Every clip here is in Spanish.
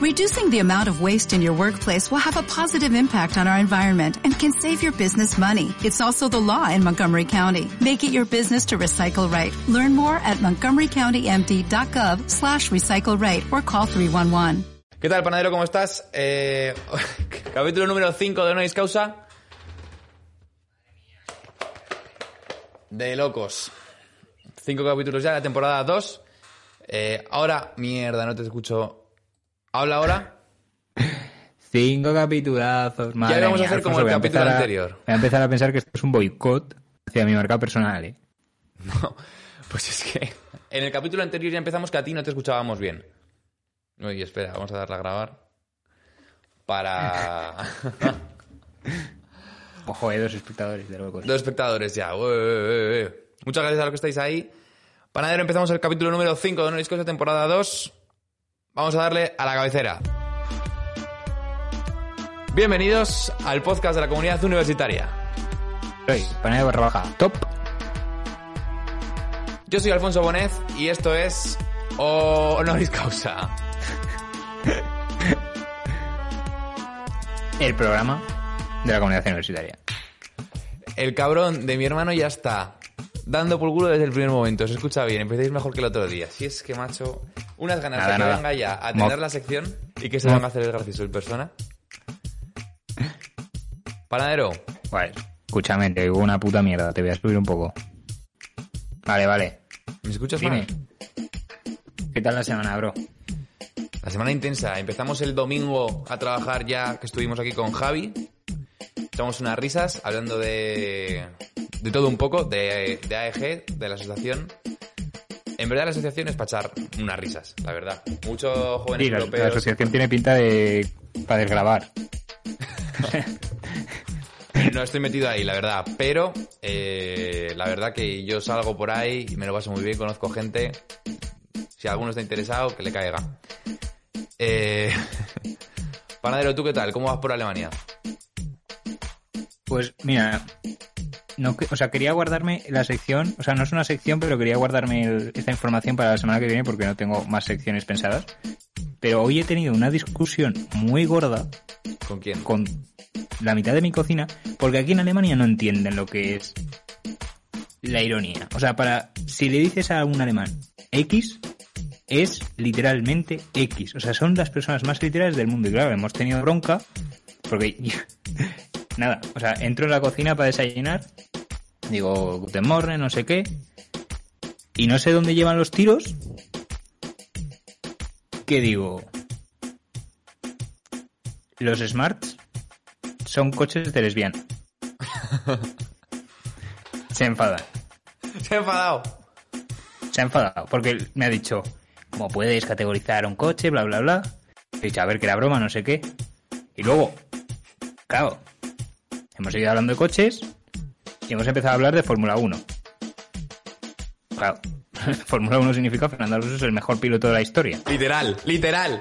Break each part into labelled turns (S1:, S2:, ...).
S1: Reducing the amount of waste in your workplace will have a positive impact on our environment and can save your business money. It's also the law in Montgomery County. Make it your business to recycle right. Learn more at montgomerycountymd.gov slash recycle right or call 311.
S2: ¿Qué tal, panadero? ¿Cómo estás? Eh, capítulo número 5 de Noise Causa. De locos. Cinco capítulos ya, la temporada 2. Eh, ahora, mierda, no te escucho. ¿Habla ahora?
S3: Cinco capitulazos, madre
S2: vamos a hacer como
S3: Alfonso,
S2: el capítulo
S3: a-
S2: anterior.
S3: Voy a empezar a pensar que esto es un boicot hacia mi marca personal, ¿eh?
S2: No, pues es que en el capítulo anterior ya empezamos que a ti no te escuchábamos bien. Oye, espera, vamos a darle a grabar. Para...
S3: Ojo, hay dos espectadores de locos.
S2: Dos espectadores ya. Ué, ué, ué. Muchas gracias a los que estáis ahí. Panadero, empezamos el capítulo número 5 de No Discos de temporada 2. Vamos a darle a la cabecera. Bienvenidos al podcast de la comunidad universitaria.
S3: Soy panel barra baja top.
S2: Yo soy Alfonso Bonez y esto es Honoris Causa.
S3: El programa de la comunidad universitaria.
S2: El cabrón de mi hermano ya está dando por culo desde el primer momento. Se escucha bien, empecéis mejor que el otro día. Si es que, macho, unas ganas
S3: Nada,
S2: de que
S3: nada.
S2: venga ya a
S3: Mo-
S2: tener la sección y que se
S3: Mo-
S2: van a hacer el gracioso en persona. Panadero,
S3: Vale, escúchame, te digo una puta mierda, te voy a subir un poco. Vale, vale.
S2: ¿me escuchas
S3: Dime. ¿Qué tal la semana, bro?
S2: La semana intensa. Empezamos el domingo a trabajar ya, que estuvimos aquí con Javi. Echamos unas risas hablando de, de todo un poco, de, de AEG, de la asociación. En verdad la asociación es para echar unas risas, la verdad. Muchos jóvenes
S3: Sí, la, la
S2: europeos...
S3: asociación tiene pinta de... para desgrabar.
S2: No estoy metido ahí, la verdad. Pero eh, la verdad que yo salgo por ahí y me lo paso muy bien, conozco gente. Si alguno está interesado, que le caiga. Eh, Panadero, ¿tú qué tal? ¿Cómo vas por Alemania?
S3: Pues mira, no, o sea, quería guardarme la sección, o sea, no es una sección, pero quería guardarme el- esta información para la semana que viene porque no tengo más secciones pensadas. Pero hoy he tenido una discusión muy gorda
S2: ¿Con quién?
S3: con la mitad de mi cocina, porque aquí en Alemania no entienden lo que es la ironía. O sea, para si le dices a un alemán X, es literalmente X. O sea, son las personas más literales del mundo. Y claro, hemos tenido bronca, porque nada, o sea, entro en la cocina para desayunar, digo, Guten Morgen, no sé qué, y no sé dónde llevan los tiros, que digo, los smarts son coches de lesbiana. Se enfadan.
S2: Se ha enfadado.
S3: Se ha enfadado porque me ha dicho, ¿cómo puedes categorizar un coche? Bla, bla, bla. He dicho, a ver, que era broma, no sé qué. Y luego, claro, hemos seguido hablando de coches y hemos empezado a hablar de Fórmula 1. Claro, Fórmula 1 significa Fernando Alonso es el mejor piloto de la historia.
S2: Literal, literal.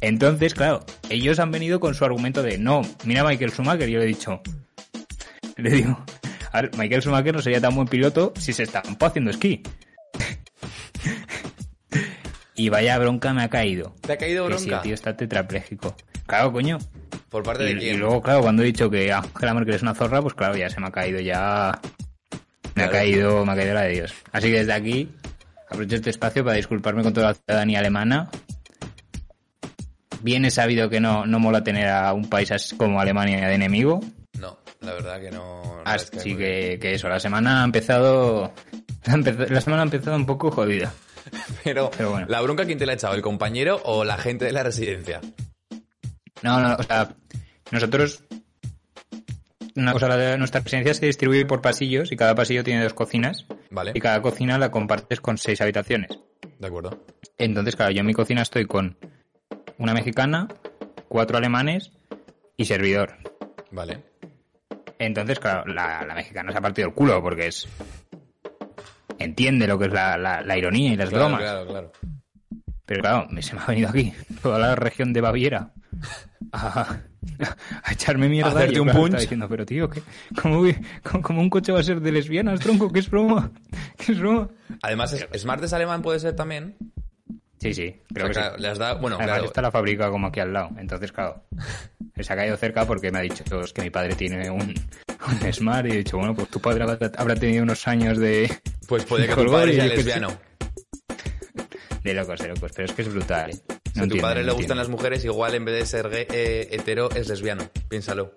S3: Entonces, claro, ellos han venido con su argumento de no, mira a Michael Schumacher, yo le he dicho, le digo, a ver, Michael Schumacher no sería tan buen piloto si se estampó haciendo esquí. y vaya bronca me ha caído.
S2: ¿Te ha caído
S3: Que si el
S2: bronca?
S3: tío está tetrapléjico. Claro, coño.
S2: ¿Por parte
S3: Y,
S2: de
S3: y luego, claro, cuando he dicho que Angela Merkel es una zorra, pues claro, ya se me ha caído ya... Me ha caído, me ha caído la de Dios. Así que desde aquí aprovecho este espacio para disculparme con toda la ciudadanía alemana. Bien he sabido que no, no mola tener a un país así como Alemania de enemigo.
S2: No, la verdad que no... no
S3: Así que, que eso, la semana ha empezado... La, empe- la semana ha empezado un poco jodida.
S2: Pero,
S3: pero bueno.
S2: ¿la bronca quién te la ha echado? ¿El compañero o la gente de la residencia?
S3: No, no, o sea, nosotros... Una cosa, de nuestra residencia se distribuye por pasillos y cada pasillo tiene dos cocinas.
S2: Vale,
S3: Y cada cocina la compartes con seis habitaciones.
S2: de acuerdo.
S3: Entonces, claro, yo en mi cocina estoy con una mexicana, cuatro alemanes y servidor.
S2: Vale.
S3: Entonces, claro, la, la mexicana se ha partido el culo porque es... Entiende lo que es la, la- la ironía y las
S2: Claro,
S3: bromas.
S2: claro, claro.
S3: Pero claro, me- se me ha venido aquí toda la región de Baviera a, a echarme mierda.
S2: A hacerte
S3: y yo,
S2: un
S3: claro,
S2: punch.
S3: diciendo, pero tío, ¿qué- cómo, voy- cómo- cómo un coche va a ser de lesbianas, tronco? ¿Qué es broma? ¿Qué es broma?
S2: Además, Smart es alemán puede ser también.
S3: Sí, sí, creo
S2: O
S3: que
S2: sea,
S3: sí.
S2: claro, le has dado- bueno,
S3: Además
S2: claro.
S3: está la fábrica como aquí al lado. Entonces, claro, se ha caído cerca porque me ha dicho es que mi padre tiene un, un Smart y he dicho, bueno, pues tu padre habrá, tenido unos años de,
S2: Pues puede que tu padre
S3: y
S2: sea lesbiano.
S3: De locos, de locos. Pero es que es brutal. ¿eh?
S2: Si
S3: No
S2: a tu padre
S3: no
S2: le gustan las mujeres, igual en vez de ser gay- eh, hetero es lesbiano. Piénsalo.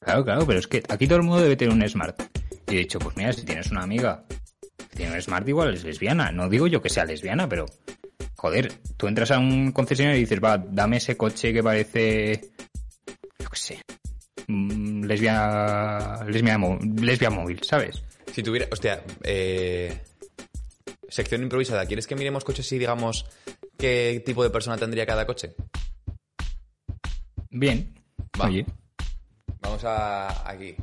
S3: Claro, claro, pero es que aquí todo el mundo debe tener un Smart. Y he dicho, pues mira, si tienes una amiga que tiene un Smart, igual es lesbiana. No digo yo que sea lesbiana, pero. Joder, tú entras a un concesionario y dices, va, dame ese coche que parece. Yo qué sé. mm. Lesbiana, mo- lesbia móvil, ¿sabes?
S2: Si tuviera, hostia, eh, sección improvisada, ¿quieres que miremos coches y digamos qué tipo de persona tendría cada coche?
S3: Bien.
S2: Va.
S3: Oye.
S2: Vamos a aquí,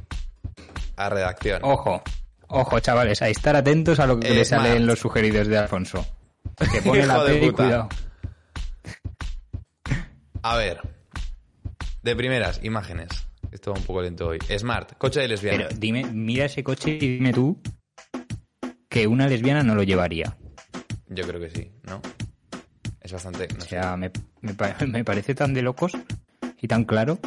S2: a redacción.
S3: Ojo. Ojo, chavales, a estar atentos a lo que
S2: Eh,
S3: le sale en los sugeridos de Alfonso. Que pone la
S2: Hijo de
S3: P y
S2: puta.
S3: cuidado.
S2: A ver, de primeras, imágenes. Esto va un poco lento hoy. Smart, coche de lesbiana.
S3: Pero dime, mira ese coche y dime tú que una lesbiana no lo llevaría.
S2: Yo creo que sí, ¿no? Es bastante... no
S3: O sea, me, me pa- me parece tan de locos y tan claro.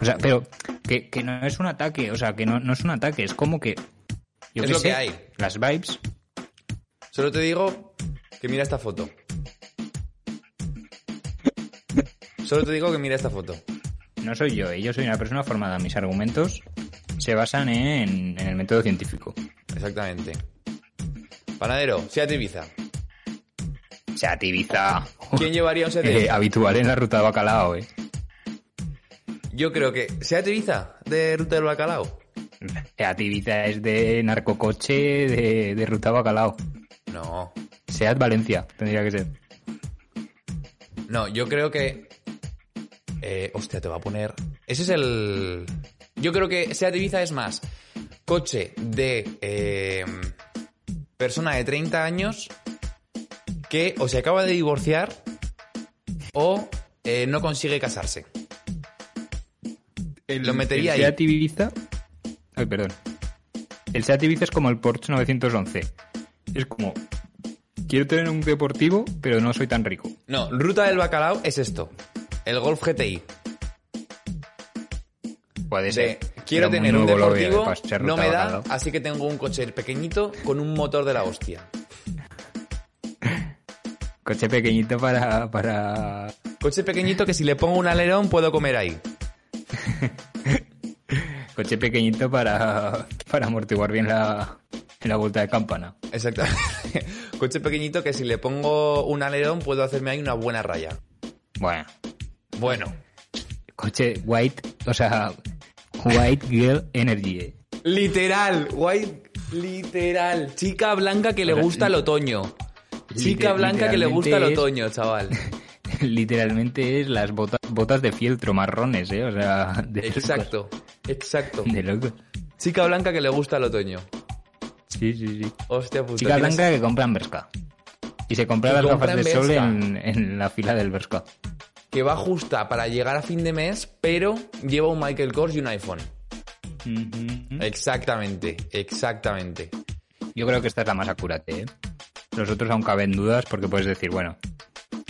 S3: O sea, pero que, que no es un ataque, o sea, que no, no es un ataque, es como que... Yo
S2: Es
S3: qué
S2: lo
S3: sé,
S2: que hay.
S3: Las vibes.
S2: Solo te digo que mira esta foto. Solo te digo que mira esta foto.
S3: No soy yo, eh, yo soy una persona formada. Mis argumentos se basan en, en el método científico.
S2: Exactamente. Panadero, Seat Ibiza.
S3: Seat Ibiza.
S2: ¿Quién llevaría un Seat
S3: Eh,
S2: Ibiza?
S3: habitual en la ruta de bacalao, eh.
S2: Yo creo que... ¿Seat Ibiza? ¿De Ruta del Bacalao?
S3: Seat Ibiza es de narcocoche de, de ruta bacalao.
S2: No.
S3: Seat Valencia, tendría que ser.
S2: No, yo creo que... Eh, hostia, te va a poner... Ese es el... Yo creo que Seat Ibiza es más coche de eh, persona de 30 años que o se acaba de divorciar o eh, no consigue casarse. Lo metería
S3: el
S2: ahí.
S3: Seat Ibiza... Ay, perdón. El Seat Ibiza es como el Porsche 911. Es como... Quiero tener un deportivo, pero no soy tan rico.
S2: No, Ruta del Bacalao es esto. El Golf GTI.
S3: Puede
S2: De,
S3: ser.
S2: Quiero tener un deportivo, no me da,
S3: bacalao.
S2: así que tengo un coche pequeñito con un motor de la hostia.
S3: Coche pequeñito para... para...
S2: Coche pequeñito que si le pongo un alerón puedo comer ahí.
S3: Coche pequeñito para... Para amortiguar bien la... La vuelta de campana.
S2: Exactamente. Coche pequeñito que si le pongo un alerón puedo hacerme ahí una buena raya.
S3: Bueno.
S2: Bueno,
S3: Coche white... O sea... White Girl Energy.
S2: literal, guay, literal. Chica blanca que le gusta el otoño. Chica blanca que le gusta el otoño, chaval.
S3: Literalmente es las botas, botas de fieltro marrones, ¿eh? O sea, de locos.
S2: Exacto, exacto.
S3: De loco.
S2: Chica blanca que le gusta el otoño.
S3: Sí, sí, sí.
S2: Hostia puta.
S3: Chica
S2: tienes-
S3: blanca que compra en Berska. Y se compra las gafas de sol en, en la fila del Berska.
S2: Que va justa para llegar a fin de mes, pero lleva un Michael Kors y un iPhone. Exactamente, exactamente.
S3: Yo creo que esta es la más acurate, ¿eh? Los otros aún caben dudas porque puedes decir, bueno,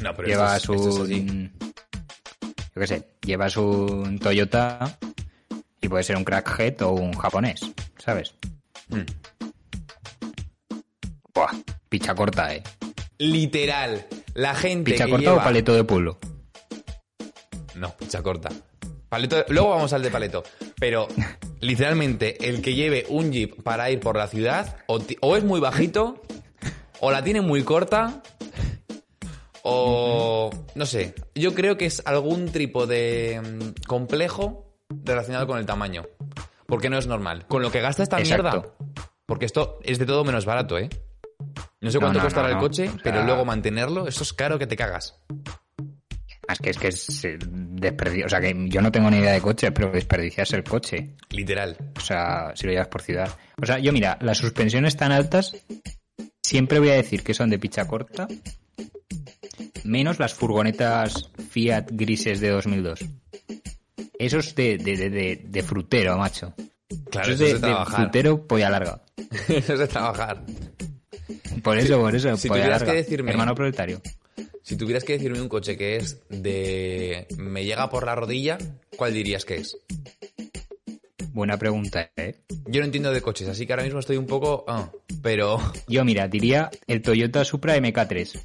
S2: No, pero
S3: llevas
S2: esto es, esto es así.
S3: un... Yo qué sé, llevas un Toyota y puede ser un crackhead o un japonés, ¿sabes?
S2: Mm.
S3: Buah, picha corta, ¿eh?
S2: Literal. La gente
S3: ¿Picha
S2: que
S3: corta
S2: lleva...
S3: o paleto de pueblo?
S2: No, picha corta. Paleto... Luego vamos al de paleto. Pero, literalmente, el que lleve un jeep para ir por la ciudad, o, o es muy bajito, o la tiene muy corta, o... No sé. Yo creo que es algún tipo de mm, complejo relacionado con el tamaño. Porque no es normal. Con lo que gasta esta
S3: Exacto.
S2: mierda. Porque esto es de todo menos barato, ¿eh? No sé cuánto
S3: no,
S2: costará
S3: no,
S2: el coche,
S3: O sea-
S2: pero luego mantenerlo, eso es caro que te cagas.
S3: Es que es que es eh, desperdi- O sea, que yo no tengo ni idea de coche, pero desperdicias el coche.
S2: Literal.
S3: O sea, si lo llevas por ciudad. O sea, yo mira, las suspensiones tan altas, siempre voy a decir que son de picha corta, menos las furgonetas Fiat grises de 2002. Eso es de, de, de, de- de frutero, macho.
S2: Claro,
S3: eso es
S2: de
S3: frutero polla larga.
S2: eso es de trabajar.
S3: Por eso, por eso,
S2: si
S3: polla larga.
S2: que decirme-
S3: Hermano proletario.
S2: Si tuvieras que decirme un coche que es de me llega por la rodilla, ¿cuál dirías que es?
S3: Buena pregunta, ¿eh?
S2: Yo no entiendo de coches, así que ahora mismo estoy un poco... ah, pero...
S3: Yo, mira, diría el Toyota Supra MK3.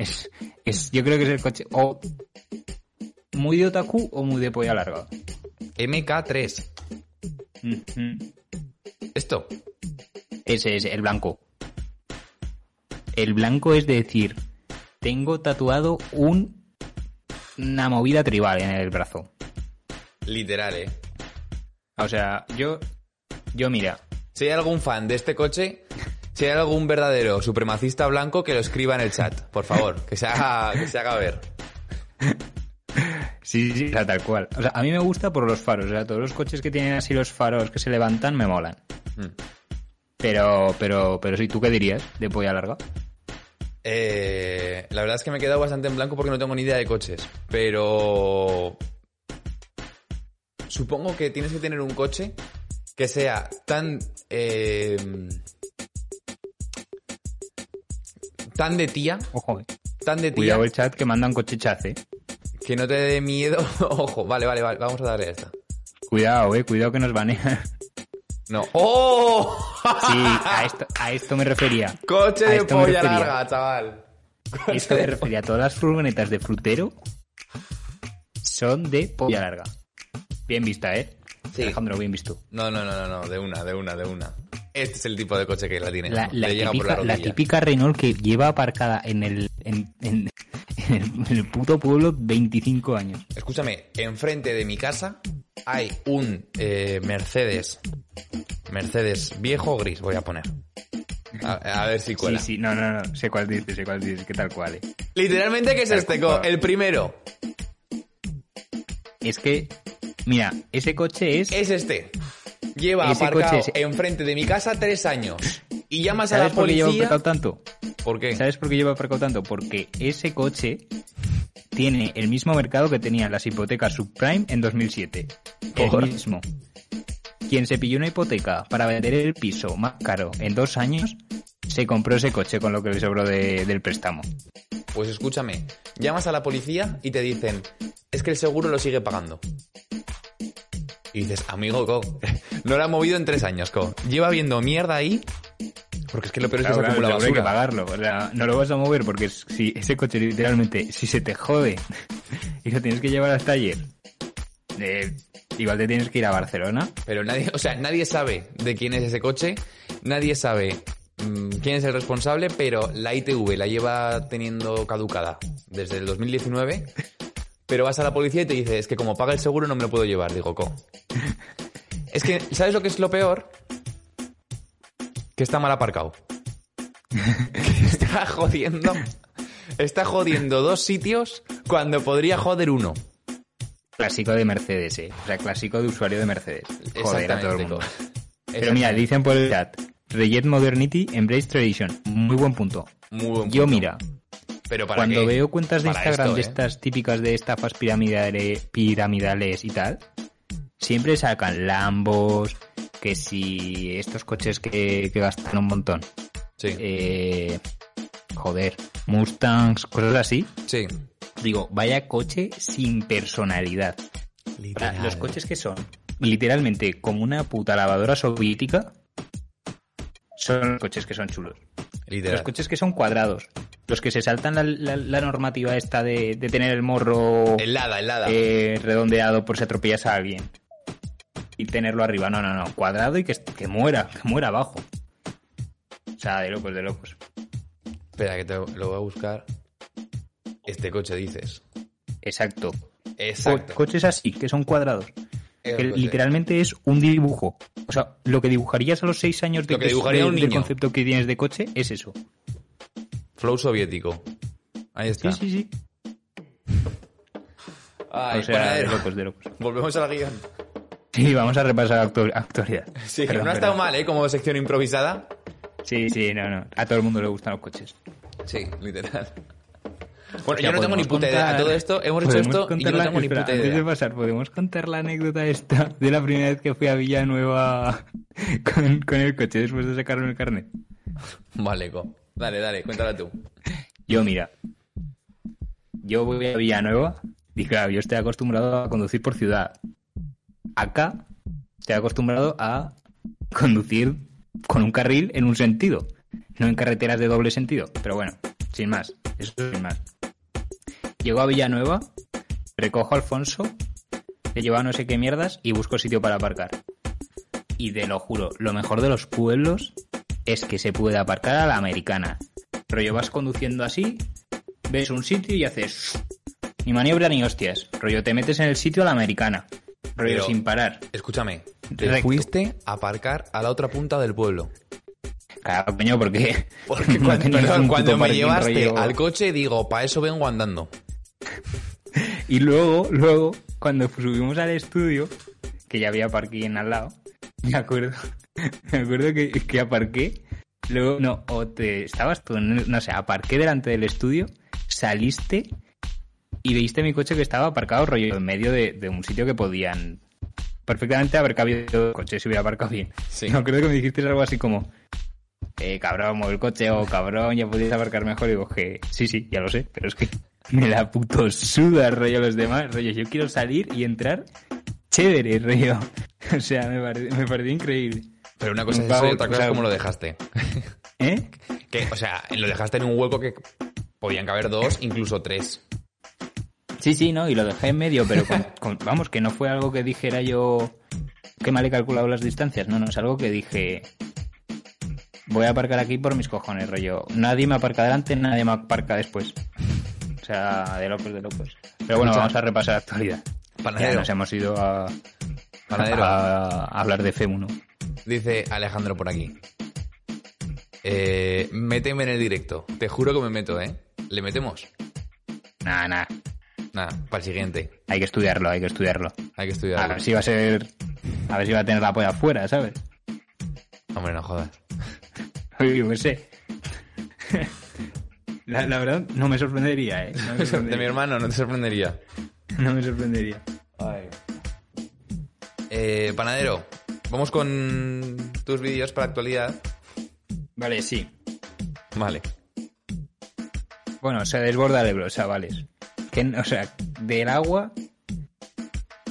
S3: Es, es, yo creo que es el coche o muy de otaku o muy de polla larga.
S2: MK3.
S3: Ujú.
S2: Esto.
S3: Ese es el blanco. El blanco es decir, tengo tatuado un, una movida tribal en el brazo.
S2: Literal, ¿eh?
S3: O sea, yo, yo mira,
S2: Si hay algún fan de este coche, si hay algún verdadero supremacista blanco, que lo escriba en el chat, por favor, que se haga, que se haga ver.
S3: sí, sí, o sea, tal cual. O sea, a mí me gusta por los faros, o sea, todos los coches que tienen así los faros que se levantan me molan.
S2: Mm.
S3: Pero, pero, pero sí, ¿tú qué dirías de polla larga?
S2: Eh, la verdad es que me he quedado bastante en blanco porque no tengo ni idea de coches. Pero. Supongo que tienes que tener un coche que sea tan. eh, tan de tía,
S3: Ojo, eh.
S2: tan de tía,
S3: cuidado el chat que mandan coche chace.
S2: que no te dé miedo. Ojo, vale, vale, vale, vamos a darle a esta.
S3: Cuidado, eh, cuidado que nos banean.
S2: No. ¡Oh!
S3: Sí, a esto, a esto me refería.
S2: Coche de polla larga, chaval.
S3: A esto me refería. Todas las furgonetas de frutero son de polla larga. Bien vista, ¿eh?
S2: Sí.
S3: Alejandro, bien visto.
S2: No, no, no, no, no, de una, de una, de una. Este es el tipo de coche que la tiene.
S3: La,
S2: llega por la
S3: típica, la típica Renault que lleva aparcada en el, en, en- en el, en el puto pueblo 25 años.
S2: Escúchame, enfrente de mi casa hay un eh, Mercedes. Mercedes viejo gris, voy a poner. A, a ver si
S3: Sí,
S2: cuela.
S3: sí, no, no, no. Sé cuál dices, sé cuál dices, que tal cual, eh.
S2: Literalmente, ¿qué es
S3: Tal
S2: este?
S3: cual.
S2: El primero.
S3: Es que, mira, ese coche es...
S2: Es este. Lleva
S3: Ese
S2: aparcado
S3: coche es-
S2: enfrente de mi casa tres años. Y llamas a
S3: ¿Sabes
S2: la
S3: por qué lleva
S2: policía.
S3: aparcado tanto?
S2: ¿Por qué?
S3: ¿Sabes por qué lleva aparcado tanto? Porque ese coche tiene el mismo mercado que tenían las hipotecas subprime en 2007.
S2: Por-
S3: El mismo. Quien se pilló una hipoteca para vender el piso más caro en dos años, se compró ese coche con lo que le sobró de- del préstamo.
S2: Pues escúchame, llamas a la policía y te dicen, es que el seguro lo sigue pagando. Y dices, amigo, co, no lo ha movido en tres años, co. Lleva viendo mierda ahí, porque es que lo peor es que
S3: Claro,
S2: se
S3: claro,
S2: acumula
S3: seguro hay que
S2: basura.
S3: pagarlo. O sea, no lo vas a mover porque si ese coche literalmente, si se te jode y lo tienes que llevar al taller, eh, igual te tienes que ir a Barcelona.
S2: Pero nadie, o sea, nadie sabe de quién es ese coche, nadie sabe quién es el responsable, pero la ITV la lleva teniendo caducada desde el 2019. Pero vas a la policía y te dice, es que como paga el seguro no me lo puedo llevar, digo, co. Es que, ¿sabes lo que es lo peor? Que está mal aparcado. Que está jodiendo. Está jodiendo dos sitios cuando podría joder uno.
S3: Clásico de Mercedes, eh. O sea, clásico de usuario de Mercedes. Joder a todo el mundo. Pero mira, dicen por el chat, Reject Modernity, Embrace Tradition. Muy buen punto.
S2: Muy buen
S3: Yo
S2: punto.
S3: mira,
S2: Pero para
S3: cuando
S2: qué?
S3: veo cuentas de
S2: Para
S3: Instagram
S2: esto,
S3: de
S2: ¿eh?
S3: estas típicas de estafas piramidales, piramidales y tal, siempre sacan Lambos, que si estos coches que, que gastan un montón.
S2: Sí,
S3: Eh, joder, Mustangs, cosas así.
S2: sí.
S3: Digo, vaya coche sin personalidad. Ahora, Los coches que son literalmente como una puta lavadora soviética son los coches que son chulos.
S2: Literal.
S3: Los coches que son cuadrados. Los que se saltan la, la- la normativa esta de, de tener el morro
S2: Helada, helada.
S3: eh, redondeado por si atropellas a alguien. Y tenerlo arriba. No, no, no. Cuadrado y que, que muera. Que muera abajo. O sea, de locos, de locos.
S2: Espera, que te lo voy a buscar. Este coche dices.
S3: Exacto.
S2: Exacto.
S3: Co- coches así, que son cuadrados. Que literalmente es un dibujo. O sea, lo que dibujarías a los seis años de
S2: Lo que dibujaría
S3: de-
S2: un
S3: del
S2: niño.
S3: concepto que tienes de coche es eso.
S2: Flow soviético. Ahí está.
S3: Sí, sí, sí.
S2: Ay,
S3: o sea, de locos, de locos.
S2: Volvemos al guion.
S3: Sí, vamos a repasar actu- actualidad.
S2: Sí,
S3: Perdón,
S2: no ha estado
S3: perdón.
S2: mal, ¿eh? Como sección improvisada.
S3: Sí, sí, no, no. A todo el mundo le gustan los coches.
S2: Sí, literal. Bueno, yo no tengo ni puta idea. A
S3: contar-
S2: todo esto, hemos hecho esto y yo
S3: contar
S2: no
S3: la-
S2: tengo ni
S3: espera,
S2: puta
S3: Antes de
S2: idea.
S3: pasar, ¿podemos contar la anécdota esta de la primera vez que fui a Villanueva con, con el coche después de sacarme el carnet?
S2: Vale, co. Dale, dale, cuéntala tú.
S3: Yo, mira, yo voy a Villanueva y claro, yo estoy acostumbrado a conducir por ciudad. Acá estoy acostumbrado a conducir con un carril en un sentido, no en carreteras de doble sentido. Pero bueno, sin más, eso sin más. Llego a Villanueva, recojo a Alfonso, le llevo a no sé qué mierdas y busco sitio para aparcar. Y te lo juro, lo mejor de los pueblos es que se puede aparcar a la americana. Rollo, vas conduciendo así, ves un sitio y haces ni maniobra ni hostias. Rollo, te metes en el sitio a la americana. Rollo,
S2: Pero-
S3: sin parar.
S2: Escúchame, te
S3: Recto.
S2: fuiste a aparcar a la otra punta del pueblo.
S3: Claro, coño, porque...
S2: Porque
S3: no
S2: cuando, perdón, me llevaste
S3: rollo-
S2: al coche, digo, para eso vengo andando.
S3: Y luego, luego, cuando subimos al estudio, que ya había parking al lado, me acuerdo, me acuerdo que, que aparqué, luego, no, o te estabas tú, no sé, aparqué delante del estudio, saliste y viste mi coche que estaba aparcado rollo en medio de, de un sitio que podían perfectamente haber cabido el coche si hubiera aparcado bien.
S2: Sí.
S3: Me acuerdo que me dijiste algo así como, eh, cabrón, mueve el coche, o cabrón, ya podías aparcar mejor. Y digo, que sí, sí, ya lo sé, pero es que me la puto suda, rollo, los demás, rollo. Yo quiero salir y entrar chévere, rollo. O sea, me, pare- me pareció increíble.
S2: Pero una cosa es eso y otra cosa es cómo lo dejaste.
S3: ¿Eh?
S2: Que, o sea, lo dejaste en un hueco que podían caber dos, incluso tres.
S3: Sí, sí, no, y lo dejé en medio, pero con- con- vamos, que no fue algo que dijera yo que mal he calculado las distancias, no, no, es algo que dije voy a aparcar aquí por mis cojones, rollo. Nadie me aparca delante, nadie me aparca después. O sea, de locos, de locos. Pero bueno, vamos a repasar la actualidad. Ya
S2: Panadero,
S3: nos hemos ido a,
S2: panadero.
S3: a hablar de FEMU, ¿no?
S2: Dice Alejandro por aquí. Eh, méteme en el directo. Te juro que me meto, ¿eh? ¿Le metemos?
S3: Nada, nada.
S2: Nada, para el siguiente.
S3: Hay que estudiarlo, hay que estudiarlo.
S2: Hay que
S3: A
S2: estudiarlo.
S3: ver si va a ser... A ver si va a tener la polla afuera, ¿sabes?
S2: Hombre, no jodas.
S3: Yo qué sé. La, la verdad, no me sorprendería, ¿eh? No me
S2: De mi
S3: sorprendería.
S2: hermano, no te sorprendería.
S3: No me sorprendería.
S2: Eh, panadero, vamos con tus vídeos para actualidad.
S3: Vale, sí.
S2: Vale.
S3: Bueno, se desborda el Ebro, chavales. Que, o sea, del agua,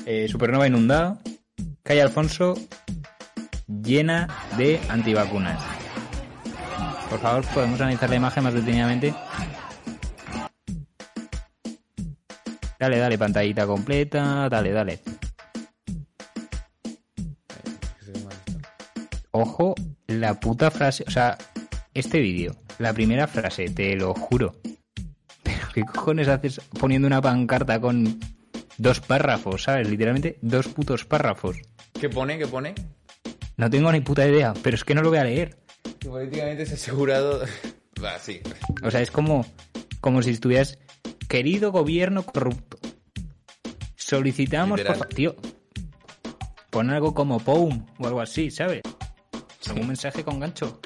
S3: eh, Supernova inundado, calle Alfonso llena de antivacunas. Por favor, podemos analizar la imagen más detenidamente. Dale, dale, pantallita completa, dale, dale. Ojo, la puta frase, o sea, este vídeo, la primera frase, te lo juro. Pero ¿qué cojones haces poniendo una pancarta con dos párrafos, sabes? Literalmente dos putos párrafos.
S2: ¿Qué pone? ¿Qué pone?
S3: No tengo ni puta idea, pero es que no lo voy a leer.
S2: Que políticamente es asegurado. Va, sí.
S3: O sea, es como, como si estuvieras, querido gobierno corrupto. Solicitamos, por tío, pon algo como POUM o algo así, ¿sabes? Algún mensaje con gancho.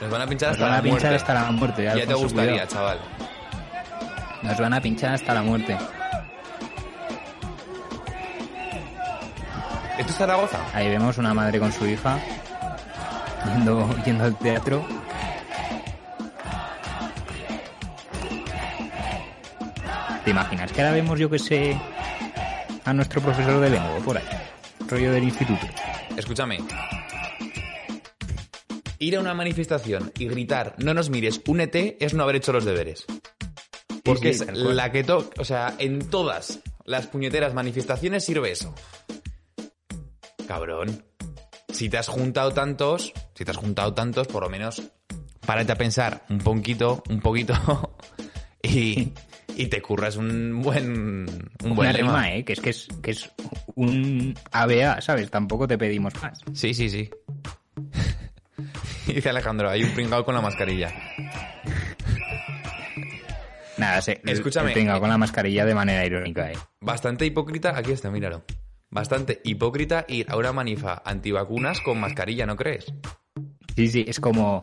S2: Nos van a pinchar
S3: Nos
S2: hasta
S3: van
S2: la
S3: a pinchar
S2: muerte.
S3: hasta la muerte.
S2: Ya te gustaría,
S3: cuidado.
S2: chaval.
S3: Nos van a pinchar hasta la muerte.
S2: ¿Esto es Zaragoza?
S3: Ahí vemos una madre con su hija yendo, yendo al teatro. ¿Te imaginas que ahora vemos, yo que sé, a nuestro profesor de lengua por ahí? Rollo del instituto.
S2: Escúchame. Ir a una manifestación y gritar no nos mires un ET es no haber hecho los deberes. Porque
S3: sí,
S2: es la que toca, o sea, en todas las puñeteras manifestaciones sirve eso. Cabrón. Si te has juntado tantos, si te has juntado tantos, por lo menos párate a pensar un poquito, un poquito y, y te curras un buen un buen lema.
S3: rima, ¿eh? Que es que es, que es un ABA, ¿sabes? Tampoco te pedimos más.
S2: Sí, sí, sí. Dice Alejandro, hay un pringao con la mascarilla.
S3: Nada, se,
S2: Escúchame.
S3: Venga, con la mascarilla de manera irónica, ¿eh?
S2: Bastante hipócrita, aquí está, míralo. Bastante hipócrita ir a una manifa antivacunas con mascarilla, ¿no crees?
S3: Sí, sí, es como...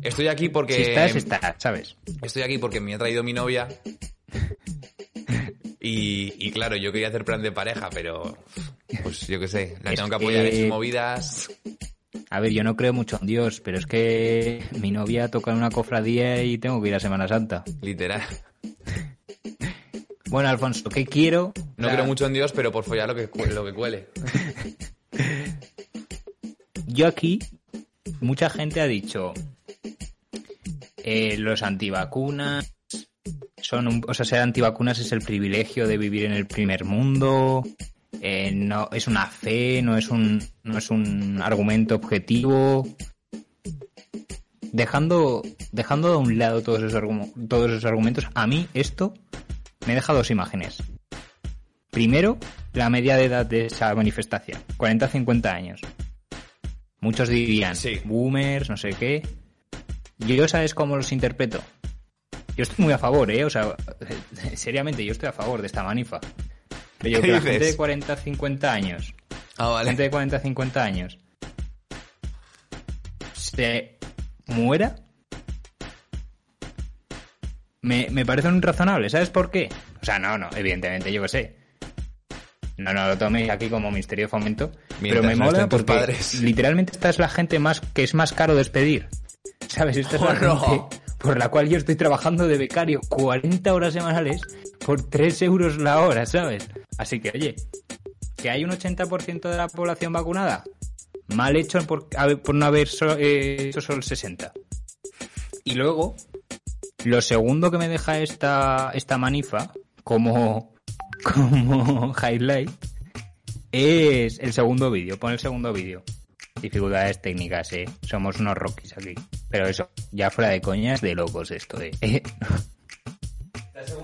S2: Estoy aquí porque...
S3: Si estás, estás, ¿sabes?
S2: Estoy aquí porque me ha traído mi novia. Y, y claro, yo quería hacer plan de pareja, pero pues yo qué sé, la
S3: Es
S2: tengo que apoyar en sus movidas.
S3: A ver, yo no creo mucho en Dios, pero es que mi novia toca en una cofradía y tengo que ir a Semana Santa.
S2: Literal.
S3: Bueno, Alfonso, ¿qué quiero?
S2: No
S3: sea,
S2: creo mucho en Dios, pero por follar lo que, cu- lo que cuele.
S3: Yo aquí, mucha gente ha dicho, eh, los antivacunas son un, o sea, ser antivacunas es el privilegio de vivir en el primer mundo, eh, no es una fe, no es un, no es un argumento objetivo. Dejando, dejando a un lado todos esos, argu- todos esos argumentos, a mí esto me deja dos imágenes. Primero, la media de edad de esa manifestación, 40-50 años. Muchos dirían,
S2: Sí.
S3: boomers, no sé qué. Yo, ¿sabes cómo los interpreto? Yo estoy muy a favor, ¿eh? O sea, seriamente, yo estoy a favor de esta manifa. Pero yo
S2: ¿Qué
S3: que la gente de 40, 50 años,
S2: Ah,
S3: gente
S2: vale.
S3: de 40, 50 años, se muera, me, me parece un razonable. ¿Sabes por qué? O sea, no, no, evidentemente, yo qué sé. No, no lo toméis aquí como misterio de fomento.
S2: Mientras
S3: pero me
S2: no
S3: mola porque
S2: padres.
S3: literalmente esta es la gente más que es más caro despedir. ¿Sabes? Esta es la
S2: Oh, no.
S3: gente por la cual yo estoy trabajando de becario 40 horas semanales por 3 euros la hora, ¿sabes? Así que, oye, que hay un 80% de la población vacunada. Mal hecho por, por no haber so- eh, hecho solo el 60. Y luego, lo segundo que me deja esta, esta manifa, como, como highlight, es el segundo vídeo. Pon el segundo vídeo. Dificultades técnicas, eh. Somos unos rockies aquí. Pero eso, ya fuera de coñas, de locos esto, eh.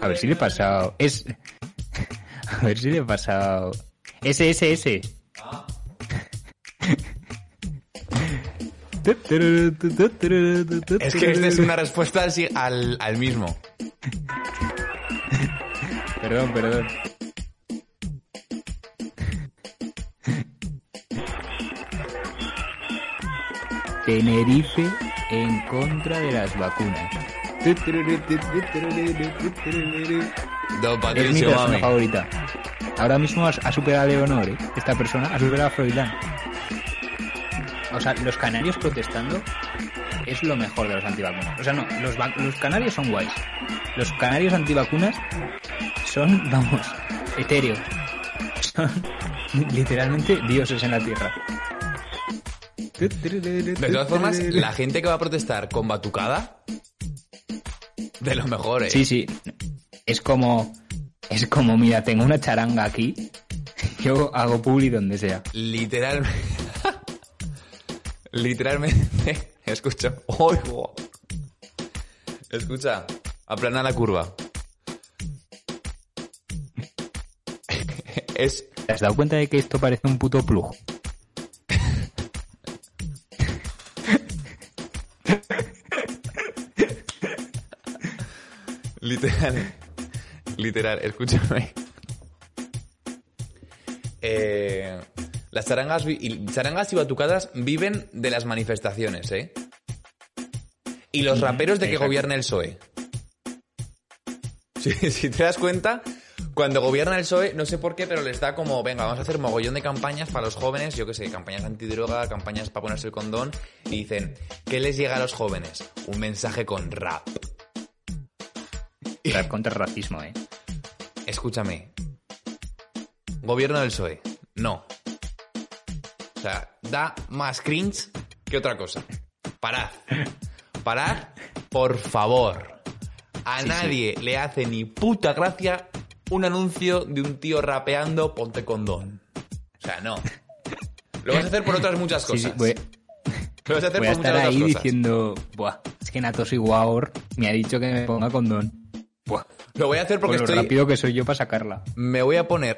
S3: A ver si le he pasado. Es. A ver si le he pasado. Ese, ese,
S2: Es que esta es una respuesta al, si- al, al mismo.
S3: Perdón, perdón. Tenerife en contra de las vacunas.
S2: Don
S3: Es mi
S2: Patricio,
S3: persona
S2: mami.
S3: favorita. Ahora mismo ha, ha superado a Leonor, ¿eh? Esta persona ha superado a Froilán. O sea, los canarios protestando es lo mejor de los antivacunas. O sea, no, los, los canarios son guays. Los canarios antivacunas son, vamos, etéreos. Son literalmente dioses en la tierra.
S2: De todas formas, la gente que va a protestar con batucada, de lo mejor, ¿eh?
S3: Sí, sí. Es como. Es como, mira, tengo una charanga aquí. Yo hago publi donde sea.
S2: Literalmente. Literalmente. Escucha. Oigo. Escucha. Aplana la curva. Es.
S3: ¿Te has dado cuenta de que esto parece un puto plug?
S2: Literal. Literal, escúchame. Eh, las charangas, y, charangas y batucadas viven de las manifestaciones, ¿eh? Y los raperos de que
S3: exacto.
S2: gobierne el PSOE. Si, si te das cuenta, cuando gobierna el PSOE, no sé por qué, pero les da como, venga, vamos a hacer mogollón de campañas para los jóvenes, yo qué sé, campañas antidroga, campañas para ponerse el condón, y dicen, ¿qué les llega a los jóvenes? Un mensaje con rap.
S3: Rap contra el racismo, ¿eh?
S2: Escúchame. Gobierno del PSOE. No. O sea, da más cringe que otra cosa. Parad. Parad, por favor. A
S3: Sí,
S2: nadie le hace ni puta gracia un anuncio de un tío rapeando ponte condón. O sea, no. Lo vas a hacer por otras muchas cosas.
S3: sí,
S2: Lo vas a hacer
S3: voy a
S2: por muchas
S3: estar
S2: otras
S3: ahí
S2: cosas.
S3: diciendo, buah, es que Natos Iguaor me ha dicho que me ponga condón. Buah,
S2: Lo voy a hacer porque
S3: con lo
S2: estoy...
S3: rápido que soy yo para sacarla.
S2: Me voy a poner.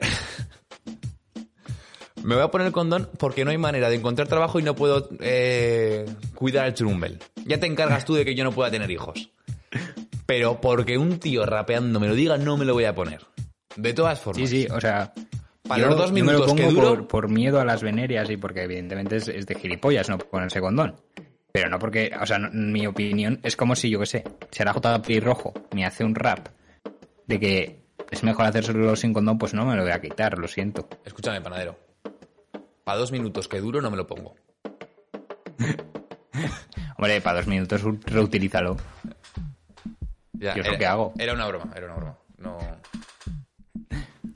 S2: Me voy a poner el condón porque no hay manera de encontrar trabajo y no puedo eh, cuidar al churumbel. Ya te encargas tú de que yo no pueda tener hijos. Pero porque un tío rapeando me lo diga, no me lo voy a poner. De todas formas.
S3: Sí, sí, o sea...
S2: Para
S3: yo-
S2: los dos
S3: yo me lo
S2: minutos que duro-
S3: por, por miedo a las venerias y porque evidentemente es, es de gilipollas no ponerse condón. Pero no porque, o sea, no- mi opinión es como si, yo qué sé, si ahora JP Rojo me hace un rap de que es mejor hacérselo sin condón, pues no me lo voy a quitar, lo siento.
S2: Escúchame, panadero. Para dos minutos que duro no me lo pongo.
S3: Hombre, para dos minutos reutilízalo.
S2: Ya,
S3: Yo es
S2: era,
S3: lo que hago.
S2: Era una broma, era una broma. No...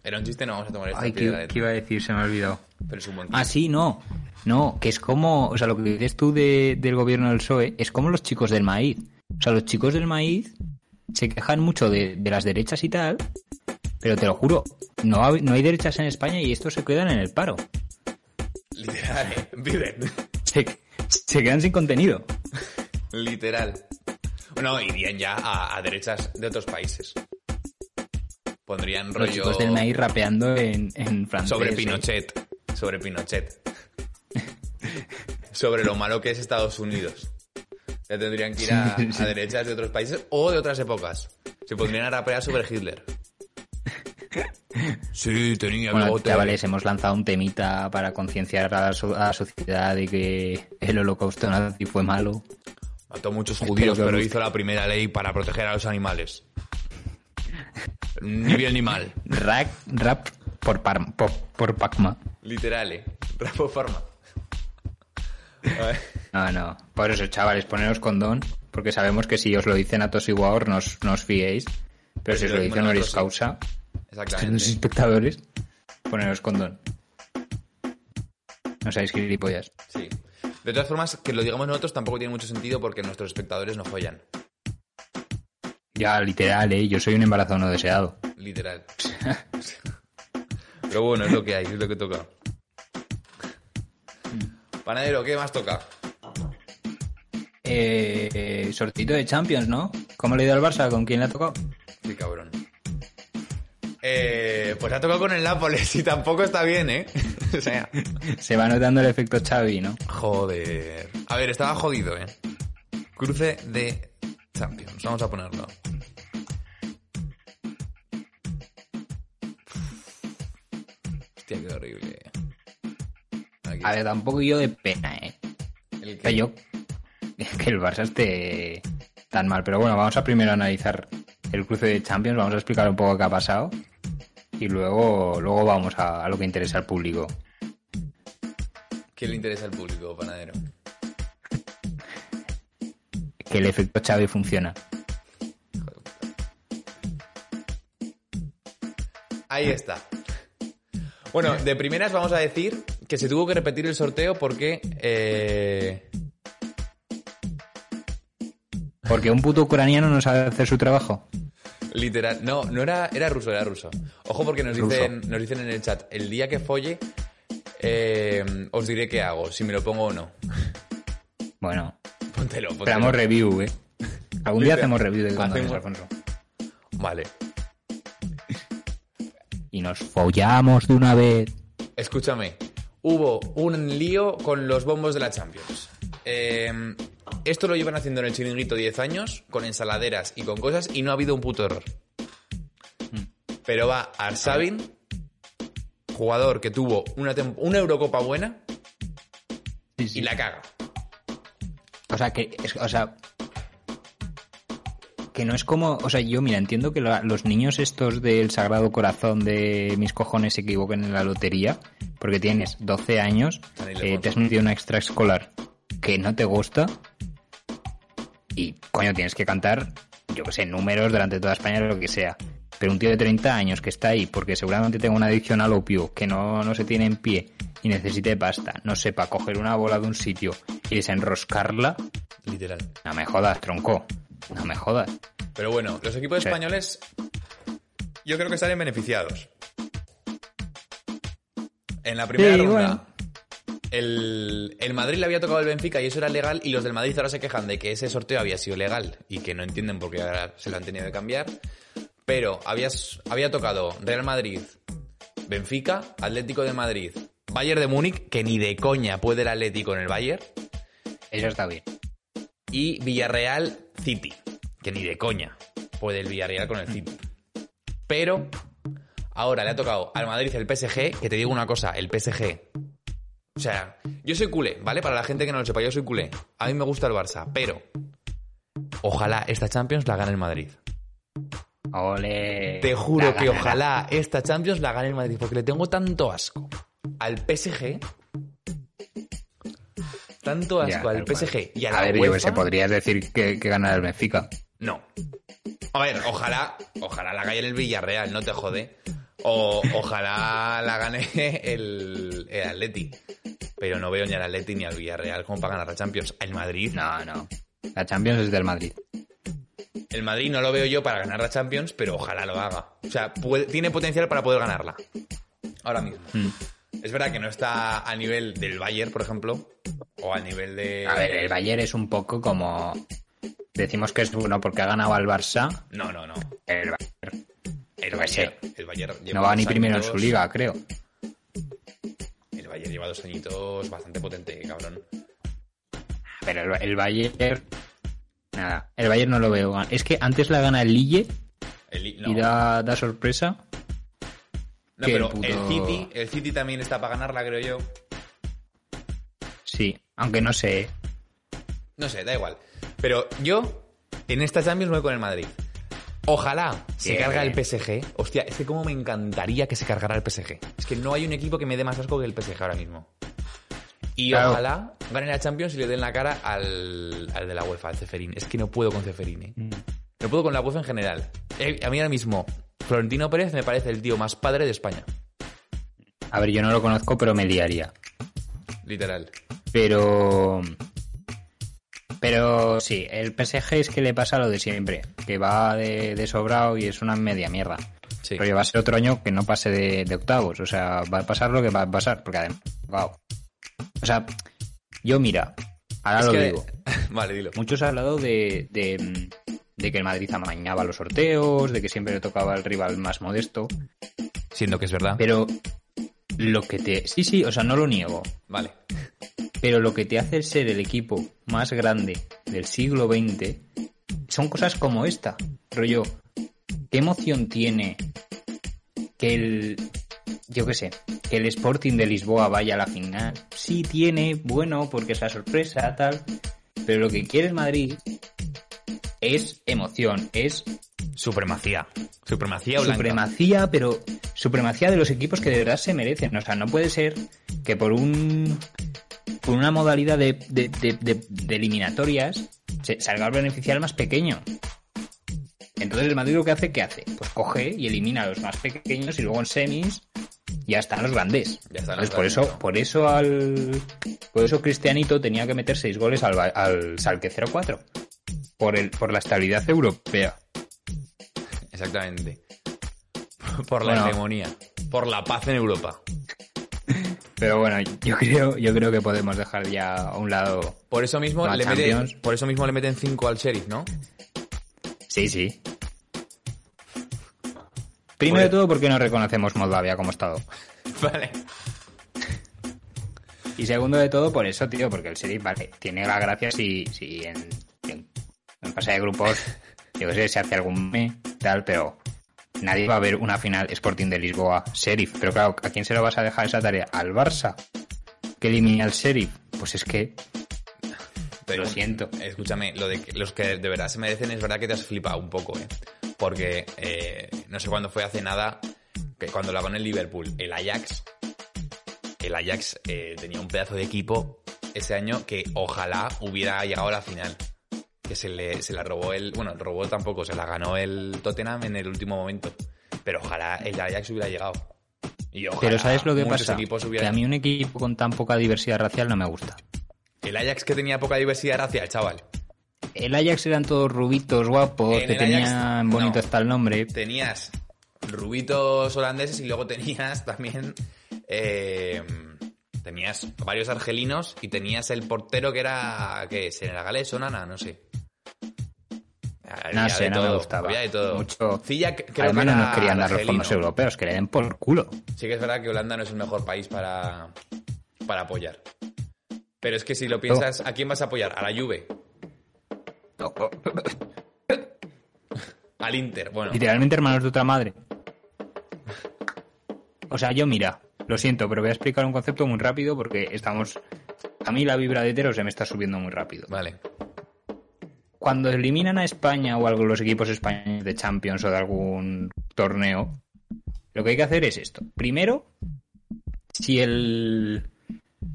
S2: Era un chiste, no vamos a tomar esta
S3: Ay, ¿qué, iba a decir? Se me ha olvidado.
S2: Pero es un buen
S3: Ah, sí, no. No, que es como, o sea, lo que dices tú de- del gobierno del PSOE es como los chicos del maíz. O sea, los chicos del maíz se quejan mucho de, de las derechas y tal, pero te lo juro, no no hay derechas en España y estos se quedan en el paro.
S2: Literal, ¿eh? Viven.
S3: Se, se quedan sin contenido.
S2: Literal. Bueno, irían ya a, a derechas de otros países. Pondrían
S3: Los
S2: rollo
S3: chicos del maíz rapeando en, en francés.
S2: sobre
S3: ¿eh?
S2: Pinochet. Sobre Pinochet. sobre lo malo que es Estados Unidos. Ya tendrían que ir a, a derechas de otros países o de otras épocas. Se pondrían a rapear sobre Hitler. Sí, tenía
S3: Bueno,
S2: bigote.
S3: chavales, hemos lanzado un temita para concienciar a, a la sociedad de que el holocausto nazi fue malo.
S2: Mató muchos judíos, pero hizo la primera ley para proteger a los animales. Ni bien ni mal.
S3: Rap, rap por, par- por, por Pacma.
S2: Literal, eh. Rapo Pharma. A ver.
S3: No, no. Por eso, chavales, poneros condón, porque sabemos que si os lo dicen a tos igual no os, no os fiéis. Pero si os lo dicen honoris
S2: nosotros sí.
S3: Causa, los
S2: Exactamente.
S3: espectadores, poneros condón. No seáis gilipollas.
S2: Sí. De todas formas, que lo digamos nosotros tampoco tiene mucho sentido porque nuestros espectadores no follan.
S3: Ya, literal, ¿eh? Yo soy un embarazo no deseado.
S2: Literal. Pero bueno, es lo que hay, es lo que toca. Panadero, ¿qué más toca?
S3: Eh, eh, sortito de Champions, ¿no? ¿Cómo le ha ido al Barça? ¿Con quién le ha tocado?
S2: Qué cabrón. Eh, pues ha tocado con el Nápoles y tampoco está bien, ¿eh? o sea,
S3: Se va notando el efecto Xavi, ¿no?
S2: joder. A ver, estaba jodido, ¿eh? Cruce de Champions. Vamos a ponerlo. Hostia, qué horrible. Aquí
S3: A ver, tampoco yo de pena, ¿eh?
S2: el
S3: sea, yo que el Barça esté tan mal. Pero bueno, vamos a primero analizar el cruce de Champions, vamos a explicar un poco qué ha pasado y luego, luego vamos a, a lo que interesa al público.
S2: ¿Qué le interesa al público, panadero?
S3: Que el efecto Xavi funciona.
S2: Ahí está. Bueno, de primeras vamos a decir que se tuvo que repetir el sorteo porque... eh,
S3: Porque un puto ucraniano no sabe hacer su trabajo.
S2: Literal. No, no era, era ruso, era ruso. Ojo porque nos
S3: Ruso.
S2: dicen, nos dicen en el chat, el día que folle, eh, os diré qué hago, si me lo pongo o no.
S3: Bueno,
S2: Póntelo, póntelo.
S3: esperamos review, ¿eh? Algún día hacemos review de condones,
S2: Hacemos-
S3: Alfonso.
S2: Vale.
S3: Y nos follamos de una vez.
S2: Escúchame. Hubo un lío con los bombos de la Champions. Eh, esto lo llevan haciendo en el chiringuito 10 años, con ensaladeras y con cosas, y no ha habido un puto error. Pero va Arsabin, jugador que tuvo una, Eurocopa buena,
S3: Sí, sí.
S2: y la caga.
S3: O sea, que, o sea, que no es como, o sea, yo mira, entiendo que la- los niños estos del Sagrado Corazón de mis cojones se equivoquen en la lotería, porque tienes 12 años, eh, te has metido una extraescolar que no te gusta y, coño, tienes que cantar, yo que sé, números durante toda España, lo que sea. Pero un tío de 30 años que está ahí porque seguramente tenga una adicción al opio, que no, no se tiene en pie y necesite pasta, no sepa coger una bola de un sitio y desenroscarla,
S2: Literal.
S3: no me jodas, tronco. No me jodas.
S2: Pero bueno, los equipos
S3: Sí.
S2: españoles yo creo que salen beneficiados. En la primera
S3: Sí,
S2: ronda,
S3: bueno.
S2: El, el Madrid le había tocado el Benfica y eso era legal y los del Madrid ahora se quejan de que ese sorteo había sido legal y que no entienden por qué ahora se lo han tenido que cambiar. Pero había, había tocado Real Madrid, Benfica, Atlético de Madrid, Bayern de Múnich, que ni de coña puede el Atlético en el Bayern,
S3: Eso está bien.
S2: y Villarreal City, que ni de coña puede el Villarreal con el City. Pero ahora le ha tocado al Madrid el PSG, que te digo una cosa, el PSG. O sea, yo soy culé, ¿vale? Para la gente que no lo sepa, yo soy culé. A mí me gusta el Barça, pero ojalá esta Champions la gane el Madrid.
S3: Ole.
S2: Te juro que
S3: ganará.
S2: ojalá esta Champions la gane el Madrid, porque le tengo tanto asco al PSG tanto asco
S3: Ya,
S2: al PSG y a la
S3: A ver, yo que sé, podrías decir que, que gana el Benfica.
S2: No. A ver, ojalá, ojalá la gane el Villarreal, no te jode. O ojalá la gane el, el Atleti. Pero no veo ni al Atleti ni al Villarreal como para ganar la Champions. El Madrid,
S3: No, no. La Champions es del Madrid.
S2: el Madrid no lo veo yo para ganar la Champions, pero ojalá lo haga. O sea, puede- tiene potencial para poder ganarla. Ahora mismo.
S3: Mm.
S2: Es verdad que no está al nivel del Bayern, por ejemplo, o al nivel de...
S3: A ver, el Bayern es un poco como... Decimos que es bueno porque ha ganado al Barça.
S2: No, no, no.
S3: El Bayern
S2: El. Bayern, el Bayern lleva
S3: no va ni primero en su liga, creo.
S2: El Bayern lleva dos añitos bastante potente, cabrón.
S3: Pero el, el Bayern... Nada, el Bayern no lo veo. Es que antes la gana el Lille
S2: El,
S3: y da, da sorpresa.
S2: no, pero
S3: el
S2: City, el City también está para ganarla, creo yo.
S3: Sí, aunque no sé.
S2: No sé, da igual. Pero yo, en esta Champions voy con el Madrid. Ojalá se
S3: Bien.
S2: carga el PSG. Hostia, es que como me encantaría que se cargara el PSG. Es que no hay un equipo que me dé más asco que el PSG ahora mismo. Y
S3: Claro.
S2: ojalá gane la Champions y le den la cara al, al de la UEFA, al Ceferín. Es que no puedo con Ceferín, ¿eh? No puedo con la UEFA en general. Eh, a mí ahora mismo, Florentino Pérez me parece el tío más padre de España.
S3: A ver, yo no lo conozco, pero me liaría.
S2: Literal.
S3: Pero. Pero sí, el PSG es que le pasa lo de siempre, que va de, de sobrado y es una media mierda.
S2: Sí.
S3: Pero va a ser otro año que no pase de, de octavos, o sea, va a pasar lo que va a pasar, porque además, wow. O sea, yo mira, ahora
S2: Es
S3: lo
S2: que-
S3: digo,
S2: vale, dilo.
S3: muchos han hablado de, de, de que el Madrid amañaba los sorteos, de que siempre le tocaba al rival más modesto,
S2: Siendo que es verdad.
S3: pero lo que te... Sí, sí, o sea, no lo niego,
S2: Vale.
S3: pero lo que te hace ser el equipo más grande del siglo XX son cosas como esta. Rollo, ¿qué emoción tiene que el. Yo qué sé, que el Sporting de Lisboa vaya a la final? Sí tiene, bueno, porque es la sorpresa, tal. Pero lo que quiere el Madrid es emoción, es
S2: Supremacía. Supremacía blanca.
S3: supremacía, pero supremacía de los equipos que de verdad se merecen. O sea, no puede ser que por un por una modalidad de, de, de- de- de eliminatorias se salga a beneficiar más pequeño. Entonces el Madrid lo que hace, ¿qué hace? Pues coge y elimina a los más pequeños y luego en semis ya están los grandes.
S2: Ya están los
S3: Entonces, por
S2: grandes,
S3: eso, por eso al por eso Cristianito tenía que meter seis goles al, al Salque 04. Por el, por la estabilidad europea.
S2: Exactamente. Por la
S3: Bueno.
S2: hegemonía. Por la paz en Europa.
S3: Pero bueno, yo creo, yo creo que podemos dejar ya a un lado.
S2: Por eso mismo le
S3: Champions.
S2: meten, por eso mismo le meten 5 al Sheriff, ¿no?
S3: Sí, sí. Primero de todo, porque no reconocemos Moldavia como Estado.
S2: Vale.
S3: Y segundo de todo, por eso, tío, porque el Sheriff, vale, tiene la gracia si, si en, en, en fase de grupos, yo qué sé, se hace algún me, tal, pero nadie va a ver una final Sporting de Lisboa, Sheriff. Pero claro, ¿a quién se lo vas a dejar esa tarea? ¿Al Barça? ¿Que elimine al Sheriff? Pues es que,
S2: Pero,
S3: Lo siento.
S2: Escúchame, lo de que los que de verdad se merecen es verdad que te has flipado un poco, ¿eh? Porque eh, no sé cuándo fue hace nada, que cuando la con el Liverpool, el Ajax, el Ajax eh, tenía un pedazo de equipo ese año que ojalá hubiera llegado a la final. Que se, le, se la robó el. Bueno, robó tampoco, se la ganó el Tottenham en el último momento. Pero ojalá el Ajax hubiera llegado. Y ojalá
S3: pero ¿sabes lo que pasa?
S2: equipos
S3: Que
S2: hubieran-
S3: a mí un equipo con tan poca diversidad racial no me gusta.
S2: El Ajax que tenía poca diversidad racial, chaval.
S3: El Ajax eran todos rubitos, guapos,
S2: En
S3: que
S2: el
S3: tenían
S2: Ajax,
S3: bonito
S2: no.
S3: hasta el nombre.
S2: tenías rubitos holandeses y luego tenías también eh, tenías varios argelinos y tenías el portero que era ¿qué? senegalés o nana no sé
S3: No sé,
S2: de
S3: no me gustaba.
S2: había de todo
S3: Mucho.
S2: Creo
S3: Además
S2: que
S3: no nos querían dar los fondos europeos, que le den por culo.
S2: sí que es verdad que Holanda no es el mejor país para para apoyar pero es que si lo piensas ¿a quién vas a apoyar? a la Juve al Inter bueno
S3: Literalmente hermanos de otra madre. O sea, yo mira, lo siento, pero voy a explicar un concepto muy rápido porque estamos... A mí la vibra de hetero se me está subiendo muy rápido.
S2: vale
S3: Cuando eliminan a España o algo los equipos españoles de Champions o de algún torneo, lo que hay que hacer es esto. Primero, si el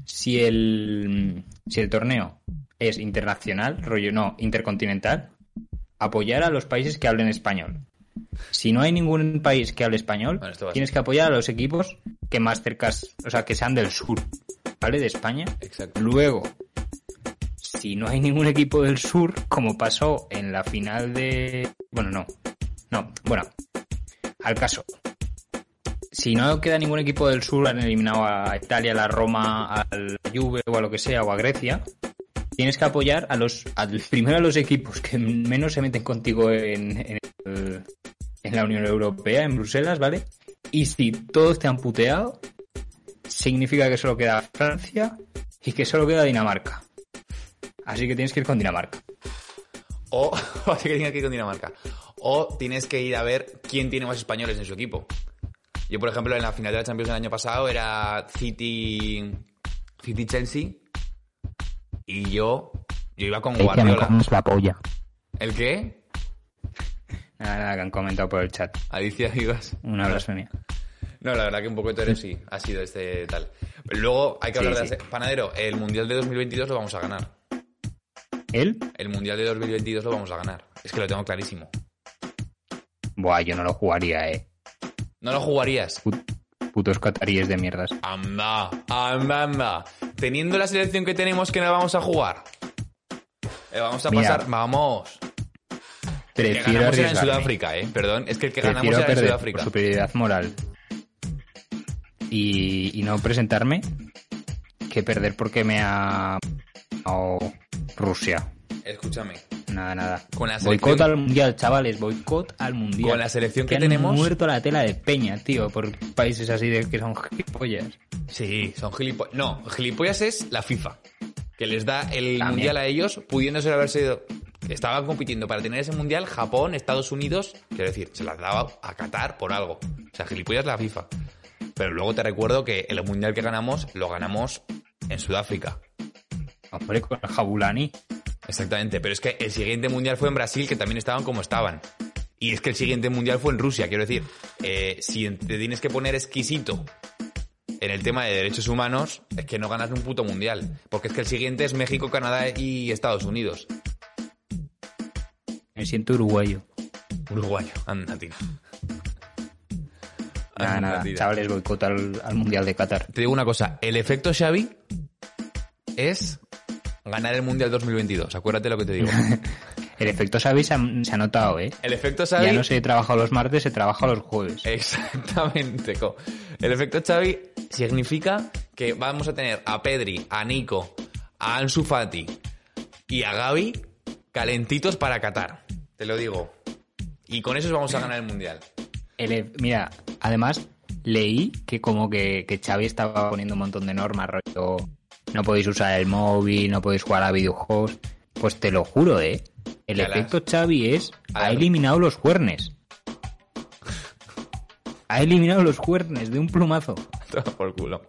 S3: si el si el torneo es internacional, rollo no, intercontinental, apoyar a los países que hablen español. Si no hay ningún país que hable español,
S2: Bueno,
S3: tienes que apoyar a los equipos que más cercas, o sea, que sean del sur, ¿vale? De España.
S2: Exacto.
S3: Luego, si no hay ningún equipo del sur, como pasó en la final de... Bueno, no. No, bueno. Al caso. Si no queda ningún equipo del sur, han eliminado a Italia, a la Roma, al Juve o a lo que sea, o a Grecia, tienes que apoyar a los, primero a los equipos que menos se meten contigo en, en, en la Unión Europea, en Bruselas, ¿vale? Y si todos te han puteado, significa que solo queda Francia y que solo queda Dinamarca. Así que tienes que ir con Dinamarca.
S2: O así que tienes que ir con Dinamarca. O tienes que ir a ver quién tiene más españoles en su equipo. Yo, por ejemplo, en la final de la Champions del año pasado era City City Chelsea y yo yo iba con Guardiola.
S3: la polla.
S2: ¿El qué?
S3: Nada, nada, que han comentado por el chat.
S2: Alicia Vivas.
S3: Una blasfemia.
S2: No, la verdad que un poco de sí ha sido este tal. Luego hay que
S3: Sí,
S2: hablar
S3: sí.
S2: de... Panadero, el Mundial de 2022 lo vamos a ganar.
S3: ¿Él?
S2: El Mundial de 2022 lo vamos a ganar. Es que lo tengo clarísimo.
S3: Buah, yo no lo jugaría, eh.
S2: ¿No lo jugarías?
S3: Put- putos cataríes de mierdas.
S2: Anda, anda, anda. Teniendo la selección que tenemos, que no vamos a jugar. Eh, vamos a
S3: Mira,
S2: pasar, vamos. El que
S3: Prefiero
S2: ganamos era en. Sudáfrica, eh. Perdón, es que el que ganamos
S3: Prefiero
S2: era en Sudáfrica.
S3: por superioridad moral y, y no presentarme que perder porque me ha... o Rusia.
S2: Escúchame.
S3: Nada, nada.
S2: Con la
S3: boicot
S2: selección-
S3: al mundial, chavales, boicot al mundial.
S2: Con la selección que
S3: han
S2: tenemos-
S3: muerto la tela de peña, tío, por países así de que son gilipollas.
S2: Sí, son gilipollas. No, gilipollas es la FIFA. Que les da el
S3: También.
S2: mundial a ellos, pudiéndose haberse ido. Estaban compitiendo para tener ese mundial Japón, Estados Unidos. Quiero decir, se las daba a Qatar por algo. O sea, gilipollas la FIFA. Pero luego te recuerdo que el mundial que ganamos, lo ganamos en Sudáfrica.
S3: Hombre, con el Jabulani.
S2: Exactamente, pero es que el siguiente mundial fue en Brasil, que también estaban como estaban. Y es que el siguiente mundial fue en Rusia, quiero decir, eh, si te tienes que poner exquisito en el tema de derechos humanos, es que no ganas un puto mundial. Porque es que el siguiente es México, Canadá y Estados Unidos.
S3: Me siento uruguayo.
S2: Uruguayo, anda, tío.
S3: Nada, nada.
S2: tira.
S3: Chavales, boicot al, al mundial de Qatar.
S2: Te digo una cosa, el efecto Xavi es ganar el mundial 2022. Acuérdate lo que te digo.
S3: El efecto Xavi se ha, se ha notado, ¿eh?
S2: El efecto Xavi...
S3: Ya no se trabaja los martes, se trabaja los jueves.
S2: Exactamente. co. El efecto Xavi significa que vamos a tener a Pedri, a Nico, a Ansu Fati y a Gaby calentitos para Qatar. Te lo digo. Y con eso vamos a ganar el mundial.
S3: El e- mira, además leí que como que, que Xavi estaba poniendo un montón de normas, rollo, no podéis usar el móvil, no podéis jugar a videojuegos. Pues te lo juro, ¿eh? El efecto Xavi es, ha eliminado los juernes. Ha eliminado los juernes de un plumazo.
S2: Por culo.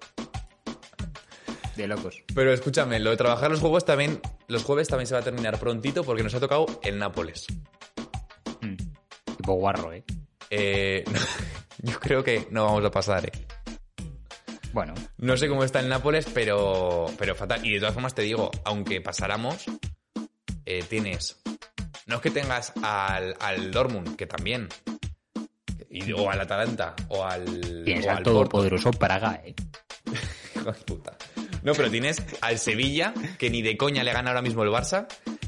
S3: De locos.
S2: Pero escúchame, lo de trabajar los juegos también, los jueves también se va a terminar prontito porque nos ha tocado el Nápoles.
S3: Mm. Tipo guarro, ¿eh?
S2: Eh, yo creo que no vamos a pasar, eh.
S3: Bueno,
S2: No sé cómo está el Nápoles, pero, pero fatal. Y de todas formas te digo, aunque pasáramos, eh, tienes... No es que tengas al, al Dortmund, que también. Y- o al Atalanta, o al...
S3: tienes
S2: o
S3: al todopoderoso Praga, ¿eh?
S2: Hijo de puta. No, pero tienes al Sevilla, que ni de coña le gana ahora mismo el Barça.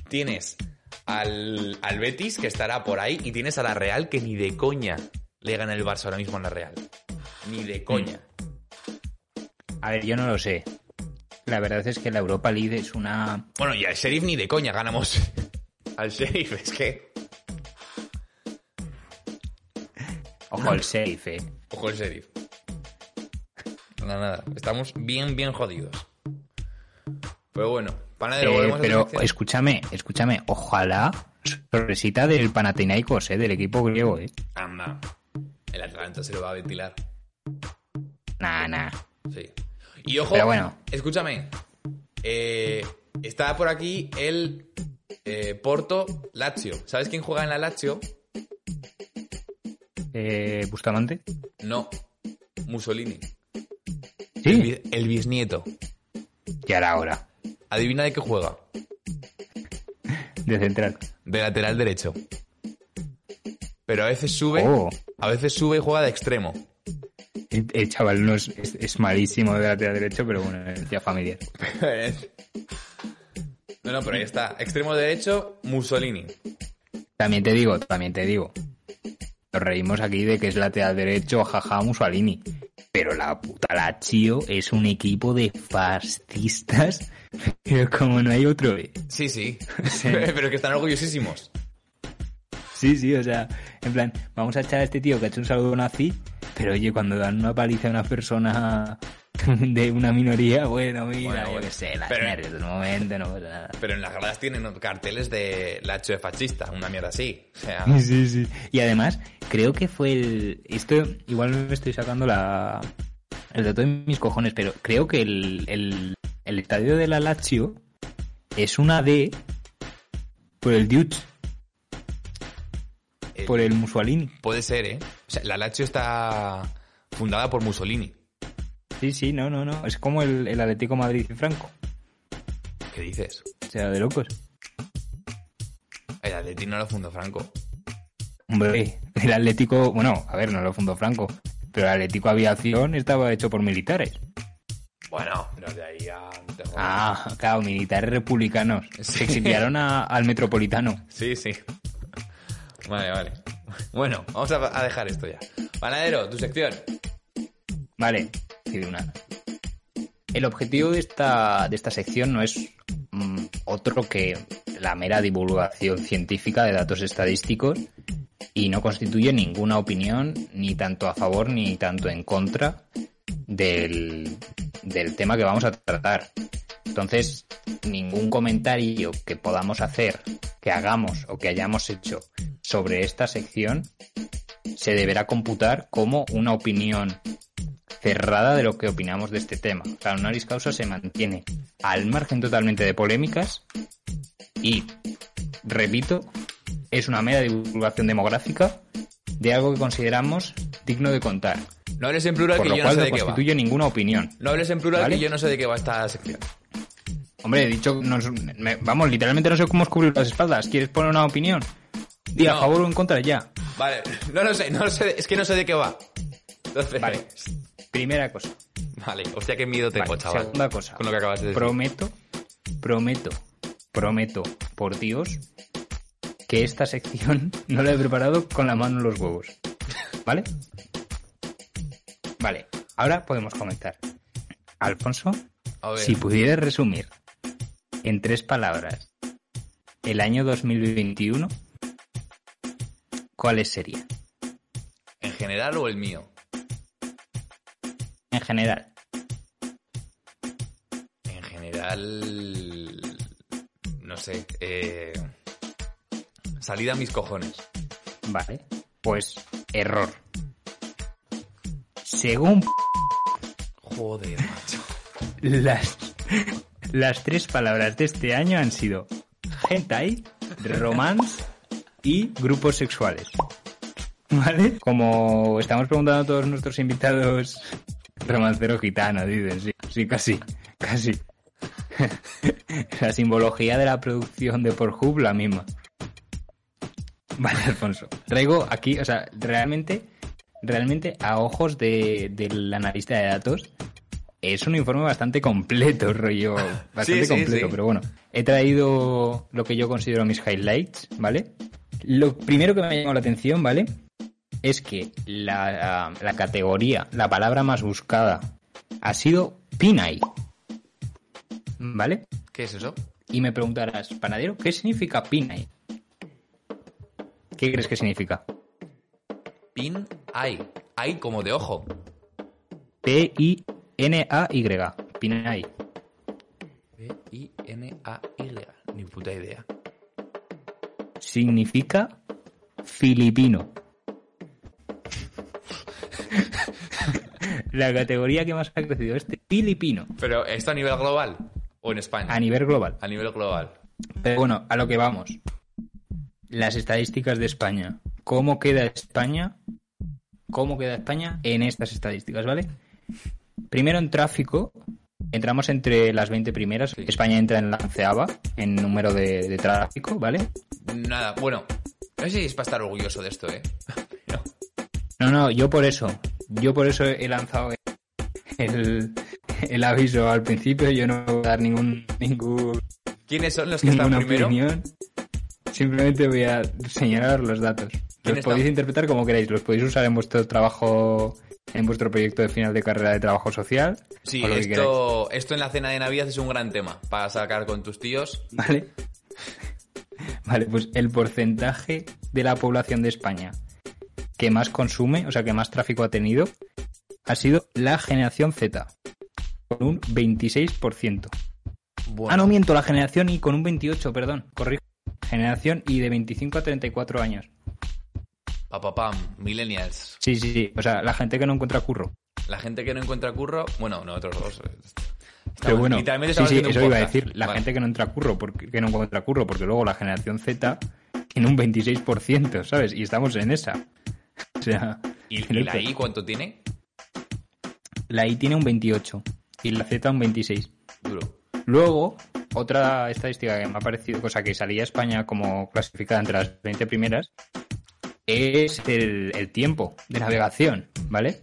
S2: Tienes al, al Betis, que estará por ahí. Y tienes a la Real, que ni de coña le gana el Barça ahora mismo en la Real. Ni de coña.
S3: A ver, yo no lo sé. La verdad es que la Europa League es una...
S2: Bueno, y al Sheriff ni de coña ganamos. al Sheriff, es que...
S3: Ojo al safe, ¿eh?
S2: Ojo el Sheriff. Nada, nada. Estamos bien, bien jodidos. Pero bueno, panadero,
S3: Eh,
S2: a
S3: pero escúchame, escúchame, ojalá sorpresita del Panathinaikos, eh, del equipo griego, eh.
S2: Anda. El Atlanta se lo va a ventilar.
S3: Nah, nah.
S2: Sí. Y ojo,
S3: Pero bueno.
S2: escúchame. Eh, está por aquí el eh, Porto Lazio. ¿Sabes quién juega en la Lazio?
S3: Eh, Bustamante.
S2: No. Mussolini. El,
S3: Sí,
S2: el bisnieto.
S3: ya era hora.
S2: adivina de qué juega.
S3: De central.
S2: De lateral derecho. Pero a veces sube,
S3: Oh.
S2: a veces sube y juega de extremo.
S3: El, el chaval no es, es, es malísimo de lateral derecho, pero bueno, es ya familiar.
S2: No, no, pero ahí está. Extremo derecho, Mussolini.
S3: También te digo, también te digo. Nos reímos aquí de que es lateral derecho, jaja, Mussolini. Pero la puta Lazio es un equipo de fascistas. Pero como no hay otro. eh.
S2: Sí, sí.
S3: Sí.
S2: pero que están orgullosísimos.
S3: Sí, sí, o sea, en plan, vamos a echar a este tío que ha hecho un saludo nazi, pero oye, cuando dan una paliza a una persona de una minoría, bueno, mira,
S2: Bueno,
S3: yo qué sé, las
S2: Pero-
S3: nervios del momento, no pasa nada.
S2: Pero en las gradas tienen carteles de la hecho de fascista, una mierda así. O sea,
S3: Sí, sí. Y además, creo que fue el... Esto, igual me estoy sacando la... El dato de mis cojones, pero creo que el, el, el estadio de la Lazio es una D por el Duce,
S2: el-
S3: por el Mussolini.
S2: puede ser, ¿eh? O sea, la Lazio está fundada por Mussolini.
S3: Sí, sí, no, no, no. Es como el, el Atlético Madrid y Franco.
S2: ¿Qué dices?
S3: O sea, de locos.
S2: El Atleti no lo fundó Franco.
S3: Hombre, el Atlético, bueno, a ver, no lo fundó Franco, pero el Atlético Aviación estaba hecho por militares.
S2: Bueno, pero de ahí a...
S3: Ah, claro, militares republicanos.
S2: Sí.
S3: Se exiliaron a- al metropolitano.
S2: Sí, sí. Vale, vale. Bueno, vamos a, a dejar esto ya. Panadero, tu sección.
S3: Vale, una. El objetivo de esta, de esta sección no es mm, otro que la mera divulgación científica de datos estadísticos y no constituye ninguna opinión ni tanto a favor ni tanto en contra del, del tema que vamos a tratar. Entonces, ningún comentario que podamos hacer, que hagamos o que hayamos hecho sobre esta sección se deberá computar como una opinión cerrada de lo que opinamos de este tema. Sea, Honoris Causa se mantiene al margen totalmente de polémicas y, repito, es una mera divulgación demográfica de algo que consideramos digno de contar.
S2: No hables en plural
S3: Por
S2: que yo no sé
S3: no
S2: de qué va.
S3: constituye ninguna opinión.
S2: No hables en plural
S3: ¿Vale?
S2: que yo no sé de qué va esta sección.
S3: Hombre, he dicho, no es- me- vamos, literalmente no sé cómo cubrir las espaldas. ¿Quieres poner una opinión? Di a
S2: No.
S3: favor o en contra ya.
S2: Vale, no lo sé, no lo sé, es que no sé de qué va. Entonces,
S3: Vale. Primera cosa.
S2: Vale, hostia, qué miedo tengo,
S3: Vale,
S2: chaval.
S3: Segunda cosa.
S2: Con lo que acabas de decir.
S3: Prometo, prometo, prometo, por Dios, que esta sección no la he preparado con la mano en los huevos. ¿Vale? Vale, ahora podemos comenzar. Alfonso, si pudieras resumir en tres palabras el año 2021, ¿cuáles serían?
S2: ¿en general o el mío?
S3: En general.
S2: En general... No sé, eh... Salida a mis cojones.
S3: Vale, pues error. Según
S2: Joder, macho.
S3: Las, las tres palabras de este año han sido hentai, romance y grupos sexuales. ¿Vale? Como estamos preguntando a todos nuestros invitados, romancero gitano, dicen, sí, sí, casi, casi. La simbología de la producción de Pornhub, la misma. Vale, Alfonso. Traigo aquí, o sea, realmente, realmente a ojos de, del analista de datos, es un informe bastante completo, rollo. Bastante
S2: sí,
S3: completo,
S2: sí.
S3: pero bueno. He traído lo que yo considero mis highlights, ¿vale? Lo primero que me ha llamado la atención, ¿vale? Es que la, la categoría, la palabra más buscada ha sido Pinay. ¿Vale?
S2: ¿Qué es eso?
S3: Y me preguntarás, panadero, ¿qué significa Pinay? ¿Qué crees que significa?
S2: Pin hay. Hay como de ojo.
S3: P-I-N-A-Y. Pinay.
S2: P-I-N-A-Y. Ni puta idea.
S3: Significa filipino. La categoría que más ha crecido es filipino
S2: Pero, ¿esto a nivel global? ¿O en España?
S3: a nivel global.
S2: A nivel global.
S3: Pero bueno, a lo que vamos. Las estadísticas de España. ¿Cómo queda España? ¿Cómo queda España en estas estadísticas, vale? Primero en tráfico entramos entre las 20 primeras. España entra en la onceava en número de, de tráfico, ¿vale?
S2: Nada, bueno, no sé si es para estar orgulloso de esto, ¿eh? No.
S3: No, no, yo por eso, yo por eso he lanzado el, el aviso al principio, yo no voy a dar ningún, ningún,
S2: ¿Quiénes son los que están primero?
S3: opinión. Simplemente voy a señalar los datos. Los
S2: ¿Quién
S3: podéis interpretar como queráis, los podéis usar en vuestro trabajo, en vuestro proyecto de final de carrera de trabajo social.
S2: Sí, esto, esto en la cena de Navidad es un gran tema para sacar con tus tíos.
S3: ¿Vale? Vale, pues el porcentaje de la población de España que más consume, o sea, que más tráfico ha tenido, ha sido la generación Z, con un 26%.
S2: Bueno,
S3: Ah, no miento, la generación Y con un 28, perdón, corrijo. Generación Y de 25 a 34 años.
S2: papapam, millennials.
S3: Sí, sí, sí. O sea, la gente que no encuentra curro.
S2: La gente que no encuentra curro, bueno, nosotros dos. eh,
S3: Pero bueno, sí,
S2: estamos
S3: sí,
S2: un
S3: eso iba a decir. La
S2: Vale.
S3: gente que no entra curro, porque, que no encuentra curro, porque luego la generación Z tiene un 26%, ¿sabes? Y estamos en esa. O sea,
S2: ¿Y, y la I cuánto tiene?
S3: la I tiene un 28 y la Z un 26.
S2: Duro.
S3: Luego, otra estadística que me ha parecido, cosa que salía España como clasificada entre las 20 primeras, es el, el tiempo de navegación, ¿vale?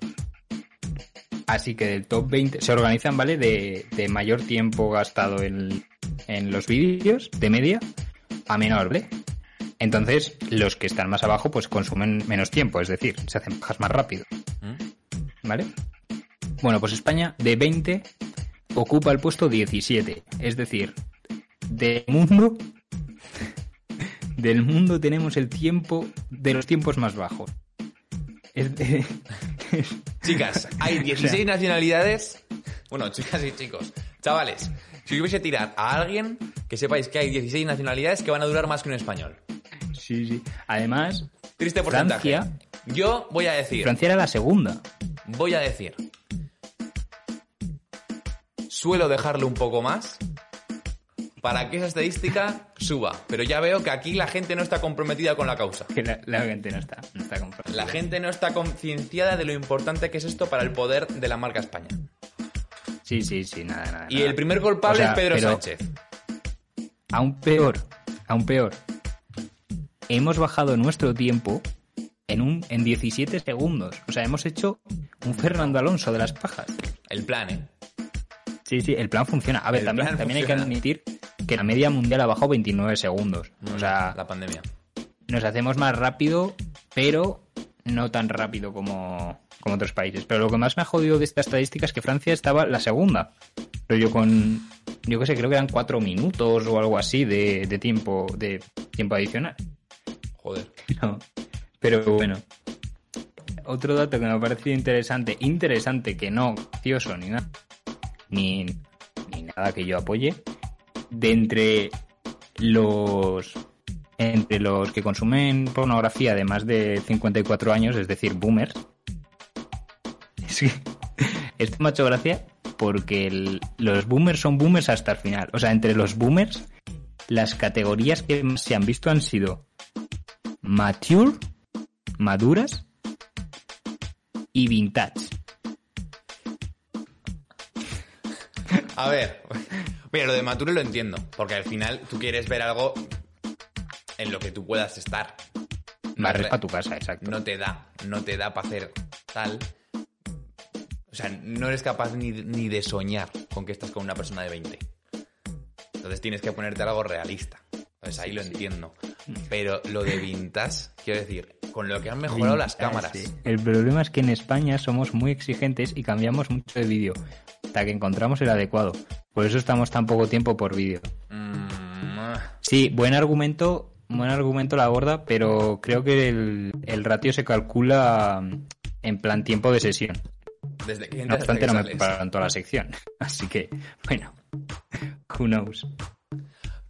S3: Así que del top 20 se organizan, ¿vale? De, de mayor tiempo gastado en, en los vídeos, de media, a menor, ¿vale? Entonces, los que están más abajo, pues consumen menos tiempo, es decir, se hacen bajas más rápido.
S2: ¿Mm?
S3: ¿Vale? Bueno, pues España de 20 ocupa el puesto 17. Es decir, del mundo. Del mundo tenemos el tiempo de los tiempos más bajos. Es de-
S2: Chicas, hay 16 nacionalidades. Bueno, chicas y chicos. Chavales, si os hubiese tirar a alguien, que sepáis que hay 16 nacionalidades que van a durar más que un español.
S3: sí, sí. Además,
S2: Triste porcentaje.
S3: Francia.
S2: Yo voy a decir,
S3: Francia era la segunda.
S2: voy a decir. Suelo dejarle un poco más para que esa estadística suba. Pero ya veo que aquí la gente no está comprometida con la causa.
S3: La, la gente no está, no está comprometida.
S2: La gente no está concienciada de lo importante que es esto para el poder de la marca España.
S3: Sí, sí, sí, nada, nada.
S2: Y
S3: nada.
S2: el primer culpable
S3: O sea,
S2: es Pedro Sánchez.
S3: Aún peor, aún peor. Hemos bajado nuestro tiempo en un en 17 segundos. O sea, hemos hecho un Fernando Alonso de las pajas.
S2: El plan, ¿eh?
S3: Sí, sí, el plan funciona. A ver,
S2: El
S3: también, también hay que admitir que la media mundial ha bajado 29 segundos. O sea,
S2: la pandemia.
S3: nos hacemos más rápido, pero no tan rápido como, como otros países. Pero lo que más me ha jodido de esta estadística es que Francia estaba la segunda. Pero yo con, yo qué sé, creo que eran cuatro minutos o algo así de, de tiempo, de tiempo adicional.
S2: Joder.
S3: No. Pero bueno. Otro dato que me ha parecido interesante, interesante que no gracioso ni nada, ni, ni nada que yo apoye, de entre los entre los que consumen pornografía de más de 54 años, es decir, boomers, que esto me ha hecho gracia porque los boomers son boomers hasta el final. O sea, entre los boomers, las categorías que se han visto han sido mature, maduras y vintage.
S2: A ver. Mira, lo de Mature lo entiendo. Porque al final tú quieres ver algo en lo que tú puedas estar. No
S3: Barres para tu casa, exacto.
S2: No te da. No te da para hacer tal. O sea, no eres capaz ni, ni de soñar con que estás con una persona de 20. Entonces tienes que ponerte algo realista. Entonces ahí lo entiendo. Pero lo de vintage, quiero decir, con lo que han mejorado las cámaras.
S3: sí. El problema es que en España somos muy exigentes y cambiamos mucho de vídeo hasta que encontramos el adecuado. Por eso estamos tan poco tiempo por vídeo.
S2: Mm, ah.
S3: Sí, buen argumento, buen argumento la gorda, pero creo que el, el ratio se calcula mm, en plan tiempo de sesión.
S2: desde que
S3: No obstante, no me preparan toda la sección. Así que, bueno, who knows.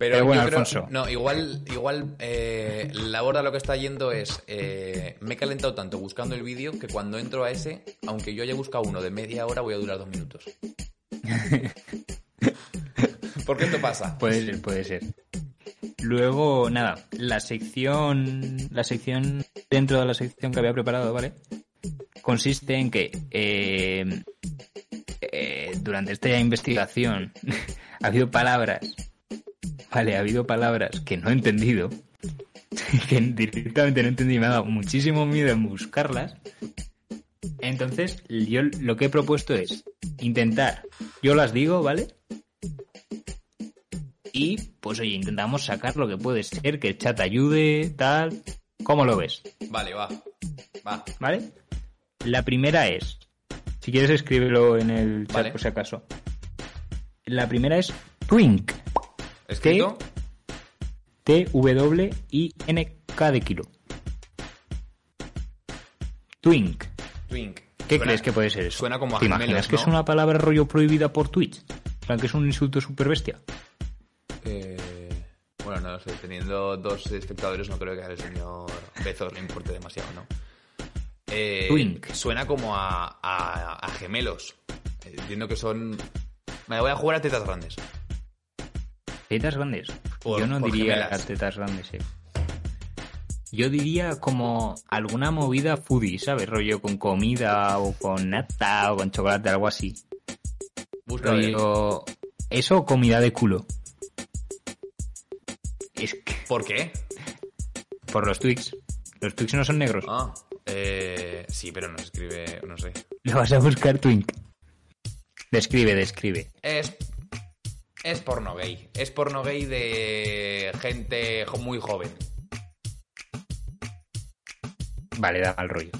S2: Pero,
S3: Pero bueno,
S2: yo creo-
S3: Alfonso.
S2: no, igual, igual eh, la borda lo que está yendo es. eh, me he calentado tanto buscando el vídeo que cuando entro a ese, aunque yo haya buscado uno de media hora, voy a durar dos minutos. ¿Por qué esto pasa?
S3: Puede ser, puede ser. Luego, nada, la sección, la sección dentro de la sección que había preparado, ¿vale? Consiste en que eh, eh, durante esta investigación ha habido palabras, vale, ha habido palabras que no he entendido, que directamente no he entendido y me ha dado muchísimo miedo en buscarlas. Entonces, yo lo que he propuesto es intentar, yo las digo, ¿vale? Y pues oye, intentamos sacar lo que puede ser, que el chat ayude, tal. ¿Cómo lo ves?
S2: Vale, va. Va.
S3: ¿Vale? La primera es, si quieres escríbelo en el chat
S2: Vale.
S3: por si acaso. La primera es Twink.
S2: ¿Escrito?
S3: T-W-I-N-K de kilo. Twink.
S2: Twink.
S3: ¿Qué
S2: Suena-
S3: crees que puede ser eso?
S2: Suena como a
S3: ¿Te
S2: gemelos,
S3: imaginas que
S2: ¿no?
S3: es una palabra rollo prohibida por Twitch? Plan, que es un insulto súper bestia.
S2: Eh, bueno, no lo sé. Teniendo dos espectadores, no creo que al señor Bezos le importe demasiado, ¿no? Eh,
S3: Twink.
S2: Suena como a, a- a gemelos. Entiendo que son. Me voy a jugar a tetas grandes.
S3: Tetas grandes.
S2: Por-
S3: Yo no diría
S2: gemelas.
S3: tetas grandes, eh. Yo diría como alguna movida foodie, ¿sabes? Rollo con comida o con nata o con chocolate, algo así.
S2: Busca
S3: Rollo... Eso o comida de culo. Es que...
S2: ¿Por qué?
S3: Por los Twix. Los Twix no son negros.
S2: Ah, eh, sí, pero no escribe, no sé.
S3: Lo vas a buscar Twink. Describe, describe.
S2: Es. Es porno gay. Es porno gay de gente muy joven.
S3: Vale, da mal rollo.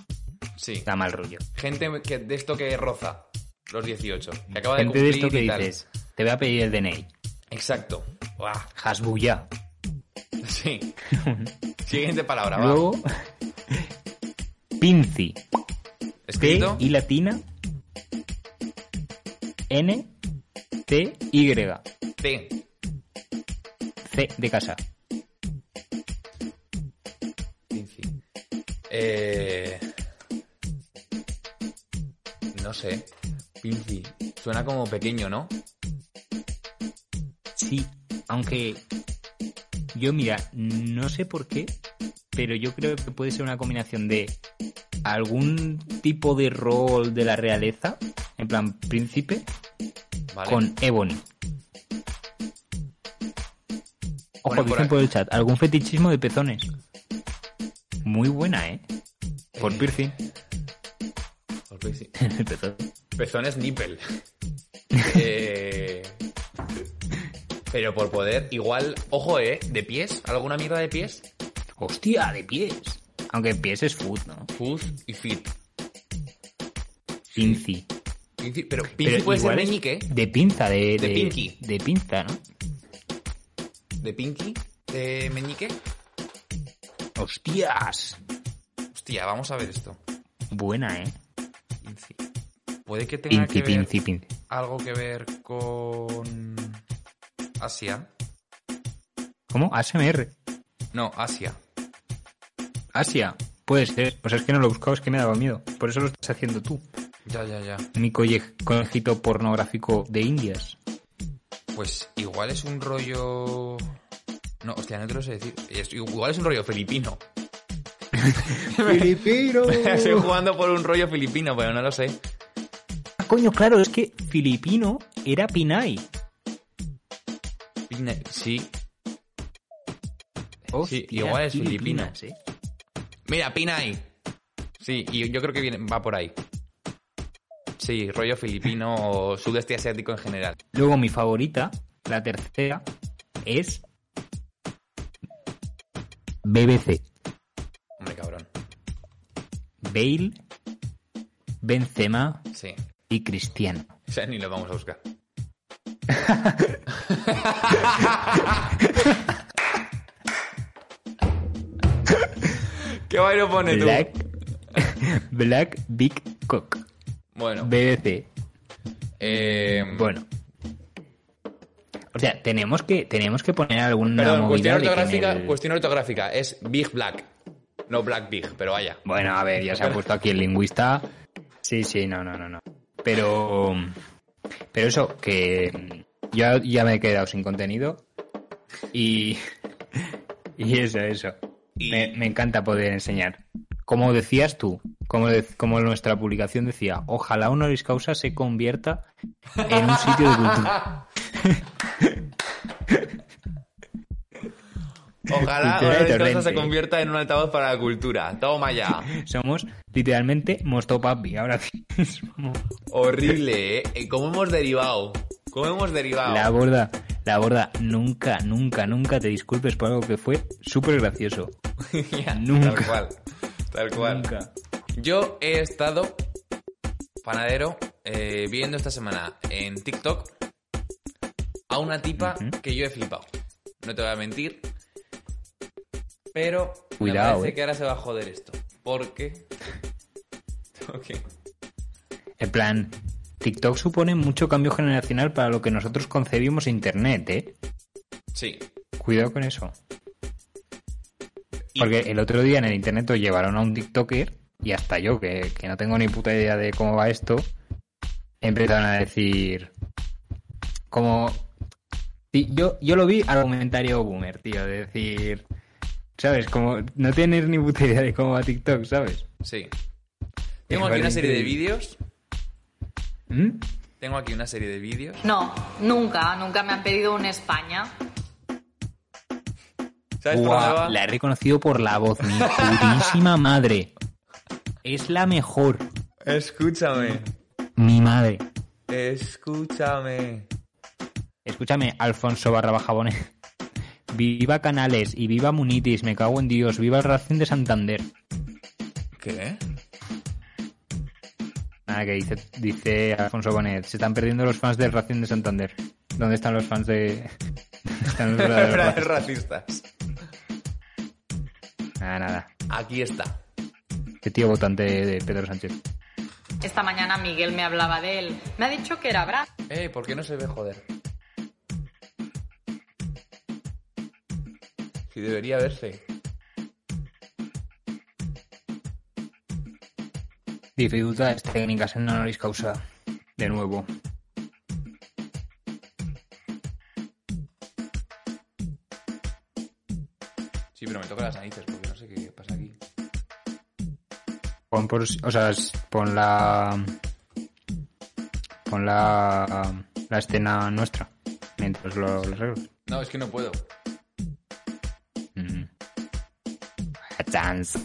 S2: Sí.
S3: Da mal rollo.
S2: Gente que, de esto que roza los 18. Que acaba de
S3: Gente de
S2: cumplir
S3: esto que dices, te voy a pedir el DNI.
S2: Exacto. Buah,
S3: Hasbuya.
S2: Sí. Siguiente palabra, va.
S3: Luego, Pinci. P
S2: Escrito.
S3: y latina. N. T. Y.
S2: T.
S3: C de casa.
S2: Pinci. Eh... No sé. Pinci. Suena como pequeño, ¿no?
S3: Sí, aunque yo mira, no sé por qué, pero yo creo que puede ser una combinación de algún tipo de rol de la realeza, en plan príncipe,
S2: Vale.
S3: con Ebony. Ojo,
S2: Bueno, por
S3: dicen por el chat, algún fetichismo de pezones. Muy buena, ¿eh? Por
S2: Eh,
S3: piercing.
S2: por piercing.
S3: Pezón.
S2: Pezones nipple. Eh, Pero por poder, igual, ojo, ¿eh? ¿De pies? ¿Alguna mierda de pies?
S3: Hostia, de pies. Aunque pies es food, ¿no?
S2: Foot y fit.
S3: Pinci.
S2: Pero
S3: Pero
S2: puede ser meñique.
S3: De pinza, de...
S2: De pinky.
S3: De pinza, ¿no?
S2: ¿De Pinky? ¿De meñique?
S3: ¡Hostias!
S2: Hostia, vamos a ver esto.
S3: Buena, ¿eh?
S2: Pinci. Puede que tenga
S3: Pinci,
S2: que ver
S3: pinci.
S2: algo que ver con Asia.
S3: ¿Cómo? ASMR.
S2: No, Asia.
S3: Asia. Puede ser. Pues es que no lo he buscado, es que me daba miedo. Por eso lo estás haciendo tú.
S2: Ya, ya, ya.
S3: Mi conejito pornográfico de Indias.
S2: Pues igual es un rollo... No, hostia, no te lo sé decir. Es- igual es un rollo filipino.
S3: ¡Filipino!
S2: Estoy jugando por un rollo filipino, pero no lo sé.
S3: Ah, Coño, claro, es que filipino era Pinay.
S2: Pina- Sí.
S3: Hostia,
S2: igual es filipino.
S3: ¿eh?
S2: Mira, Pinay. Sí, y yo creo que viene, va por ahí. Sí, rollo filipino o sudeste asiático en general.
S3: Luego mi favorita, la tercera, es BBC.
S2: Hombre, cabrón.
S3: Bale, Benzema
S2: Sí.
S3: y Cristiano.
S2: O sea, ni lo vamos a buscar. ¿Qué bailo pone tú?
S3: Black, Black Big Cock.
S2: Bueno,
S3: BBC.
S2: eh,
S3: Bueno. O sea, tenemos que, tenemos que poner alguna
S2: perdón, cuestión ortográfica,
S3: el-
S2: cuestión ortográfica. Es Big Black. No Black Big, pero vaya.
S3: Bueno, a ver, ya se ha puesto aquí el lingüista. Sí, sí, no, no, no, no. Pero, pero eso, que ya, ya me he quedado sin contenido y, y eso, eso.
S2: Y-
S3: Me, me encanta poder enseñar. Como decías tú, como, de- como nuestra publicación decía, ojalá honoris causa se convierta en un sitio de cultura.
S2: Ojalá Honoris Causa se convierta en un altavoz para la cultura. Toma ya.
S3: Somos literalmente Mostopapi ahora mismo.
S2: Horrible, ¿eh? Eh, ¿Cómo hemos derivado? ¿Cómo hemos derivado?
S3: La borda, la borda, nunca, nunca, nunca te disculpes por algo que fue súper gracioso.
S2: Ya,
S3: Nunca.
S2: Tal cual. Tal cual.
S3: Nunca.
S2: Yo he estado, panadero, eh, viendo esta semana en TikTok a una tipa que yo he flipado. No te voy a mentir. Pero
S3: Cuidado,
S2: me parece
S3: eh.
S2: que ahora se va a joder esto. Porque... Ok.
S3: En plan, TikTok supone mucho cambio generacional para lo que nosotros concebimos Internet, ¿eh?
S2: Sí.
S3: Cuidado con eso. Porque el otro día en el internet os llevaron a un TikToker y hasta yo, que, que no tengo ni puta idea de cómo va esto, empezaron a decir como... Sí, yo, yo lo vi argumentario boomer, tío, de decir... ¿Sabes? Como no tienes ni puta idea de cómo va TikTok, ¿sabes?
S2: Sí. Tengo aquí una serie de vídeos.
S3: ¿Mm?
S2: Tengo aquí una serie de vídeos.
S4: No, nunca, nunca me han pedido un España.
S2: ¿Sabes por dónde
S3: Buah,
S2: va?
S3: la he reconocido por la voz, mi putísima madre. Es la mejor.
S2: Escúchame.
S3: Mi madre.
S2: Escúchame.
S3: Escúchame, Alfonso barra baja Bonet. Viva Canales y viva Munitis, me cago en Dios, viva el Racing de Santander.
S2: ¿Qué?
S3: Nada, que dice, dice Alfonso Bonet, se están perdiendo los fans del Racing de Santander. ¿Dónde están los fans de...? ¿Dónde están los verdaderos
S2: racistas.
S3: Nada, nada.
S2: Aquí está.
S3: Qué tío votante de Pedro Sánchez.
S4: Esta mañana Miguel me hablaba de él. Me ha dicho que era Brad.
S2: Eh, ¿por qué no se ve joder? Si debería verse.
S3: Dificultades técnicas en honoris causa. De nuevo.
S2: Sí, pero me toca las narices
S3: Pon por, o sea, pon la, pon la, la escena nuestra mientras lo, lo arreglo.
S2: No, es que no puedo.
S3: Mm. A chance.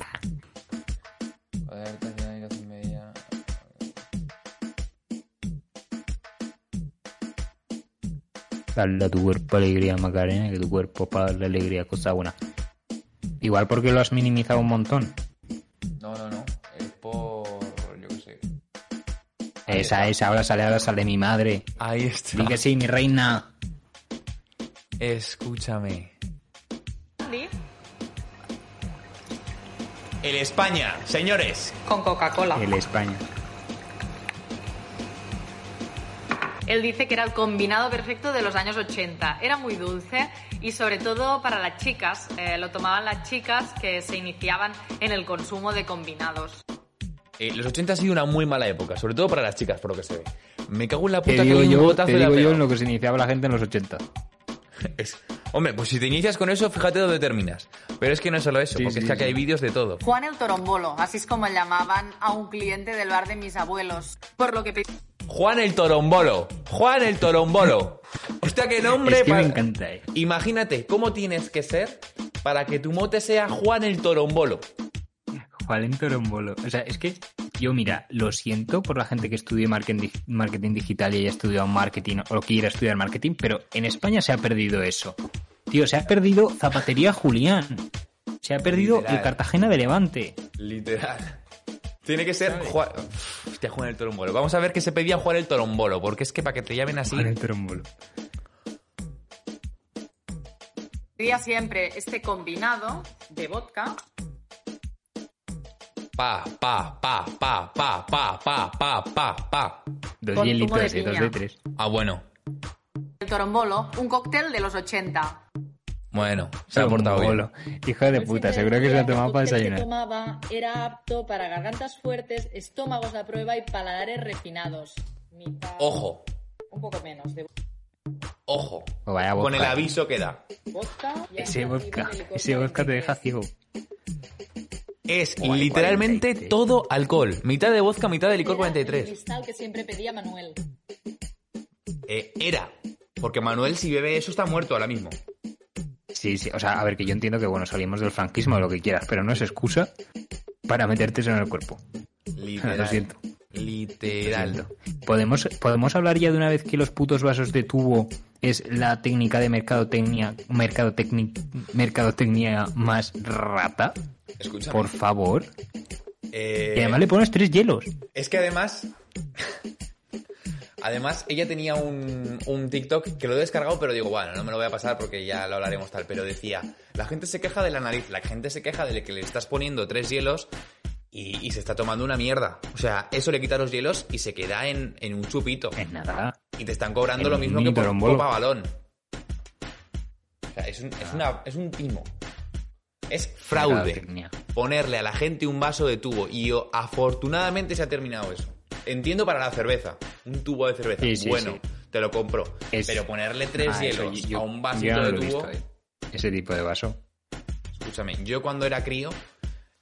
S2: A ver.
S3: Dale a tu cuerpo alegría, Macarena, que tu cuerpo para darle alegría, cosa buena. Igual porque lo has minimizado un montón. Esa, esa, ahora sale, ahora sale mi madre.
S2: Ahí está.
S3: Di que sí, mi reina.
S2: Escúchame. El España, señores.
S4: Con Coca-Cola.
S3: El España.
S4: Él dice que era el combinado perfecto de los años 80. Era muy dulce y sobre todo para las chicas. Eh, lo tomaban las chicas que se iniciaban en el consumo de combinados.
S2: Eh, los 80 ha sido una muy mala época, sobre todo para las chicas, por lo que se ve. Me cago en la
S3: Te
S2: puta que
S3: digo
S2: un
S3: yo,
S2: botazo
S3: te
S2: de la
S3: digo yo en lo que se iniciaba la gente en los 80.
S2: Es- Hombre, pues si te inicias con eso, fíjate dónde terminas. Pero es que no es solo eso,
S3: Sí,
S2: porque
S3: sí,
S2: es que aquí
S3: sí.
S2: hay vídeos de todo.
S5: Juan el Torombolo, así es como llamaban a un cliente del bar de mis abuelos. Por lo que
S2: Juan el Torombolo. Juan el Torombolo. Hostia, qué nombre.
S3: Es que
S2: pa-
S3: me encanta, eh.
S2: Imagínate cómo tienes que ser para que tu mote sea Juan el Torombolo.
S3: Juan Torombolo. O sea, es que yo, mira, lo siento por la gente que estudie marketing, marketing digital y haya estudiado marketing o quiera estudiar marketing, pero en España se ha perdido eso. Tío, se ha perdido Zapatería Julián. Se ha perdido
S2: Literal.
S3: el Cartagena de Levante.
S2: Literal. Tiene que ser Juan... Hostia, Juan el Torombolo. Vamos a ver qué se pedía Juan el Torombolo, porque es que para que te llamen así...
S3: Juan Torombolo.
S5: pedía siempre este combinado de vodka.
S2: Pa, pa, pa, pa, pa, pa, pa, pa, pa, pa.
S3: Dos
S5: Con de
S3: y dos
S5: piña.
S3: de tres.
S2: Ah, bueno.
S5: El Torombolo, un cóctel de los 80.
S2: Bueno, se ha portado bien.
S3: Hijo de puta, seguro que se lo ha tomado para
S6: El cóctel que
S3: desayunar.
S6: tomaba era apto para gargantas fuertes, estómagos a prueba y paladares refinados. Mitad-
S2: Ojo,
S6: Un poco menos de
S2: ojo.
S3: O vaya
S2: Con el aviso que da.
S6: vodka. y
S3: Ese vodka,
S6: licor
S3: ese vodka te deja
S6: 93.
S3: ciego.
S2: Es
S3: Guay,
S2: literalmente
S3: 43.
S2: todo alcohol. Mitad de vodka, mitad de licor
S6: Era el
S2: 43.
S6: cristal que siempre pedía Manuel.
S2: Eh, era. Porque Manuel, si bebe eso, está muerto ahora mismo.
S3: Sí, sí, o sea, a ver, que yo entiendo que, bueno, salimos del franquismo o lo que quieras, pero no es excusa para meterte eso en el cuerpo.
S2: Literal.
S3: Lo siento.
S2: Literal.
S3: ¿Podemos, ¿Podemos hablar ya de una vez que los putos vasos de tubo es la técnica de mercadotecnia, mercadotecni- mercadotecnia más rata?
S2: Escúchame.
S3: Por favor.
S2: Eh,
S3: Y además le pones tres hielos.
S2: Es que además. Además, ella tenía un, un TikTok que lo he descargado, pero digo, bueno, no me lo voy a pasar porque ya lo hablaremos tal. Pero decía, la gente se queja de la nariz, la gente se queja de que le estás poniendo tres hielos y, y se está tomando una mierda. O sea, eso le quita los hielos y se queda en, en un chupito.
S3: Es nada.
S2: Y te están cobrando
S3: En
S2: lo
S3: un
S2: mismo que por
S3: torombolo.
S2: copa balón. O sea, es un, es una, es un timo. Es fraude ponerle a la gente un vaso de tubo y yo, afortunadamente se ha terminado eso. Entiendo para la cerveza, un tubo de cerveza,
S3: Sí, sí,
S2: bueno,
S3: sí.
S2: te lo compro.
S3: Es-
S2: Pero ponerle tres
S3: Ah,
S2: hielos
S3: yo-
S2: a un vasito
S3: no
S2: de tubo,
S3: visto, eh. Ese tipo de vaso.
S2: escúchame, yo cuando era crío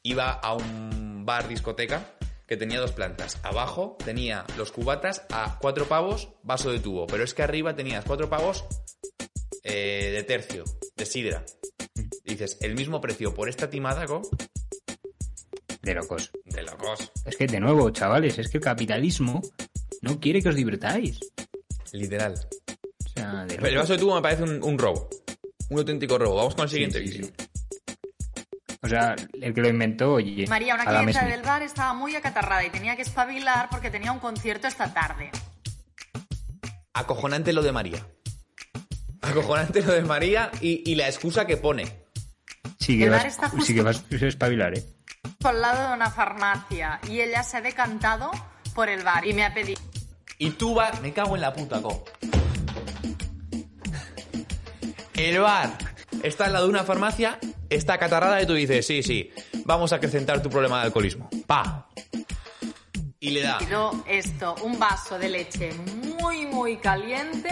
S2: iba a un bar discoteca que tenía dos plantas. Abajo tenía los cubatas a cuatro pavos, vaso de tubo, pero es que arriba tenías cuatro pavos eh, de tercio, de sidra. Dices, el mismo precio por esta timada, ¿co?
S3: De locos.
S2: De locos.
S3: Es que, de nuevo, chavales, es que el capitalismo no quiere que os divirtáis.
S2: Literal.
S3: O sea, de
S2: El vaso de tubo me parece un, un robo. Un auténtico robo. Vamos con el siguiente
S3: Sí, sí,
S2: vídeo.
S3: O sea, el que lo inventó, oye.
S5: María, una clienta
S3: Smith.
S5: del bar estaba muy acatarrada y tenía que espabilar porque tenía un concierto esta tarde.
S2: Acojonante lo de María. Acojonante lo de María y, y la excusa que pone.
S3: Sí que
S5: El
S3: vas,
S5: bar está justo-
S3: sí que vas a espabilar, ¿eh?
S5: Al lado de una farmacia y ella se ha decantado por el bar y me ha pedido
S2: Y tú vas... Me cago en la puta, co. El bar está al lado de una farmacia, está catarrada y tú dices, sí, sí, vamos a acrecentar tu problema de alcoholismo. Pa. Y le da...
S5: esto, un vaso de leche muy, muy caliente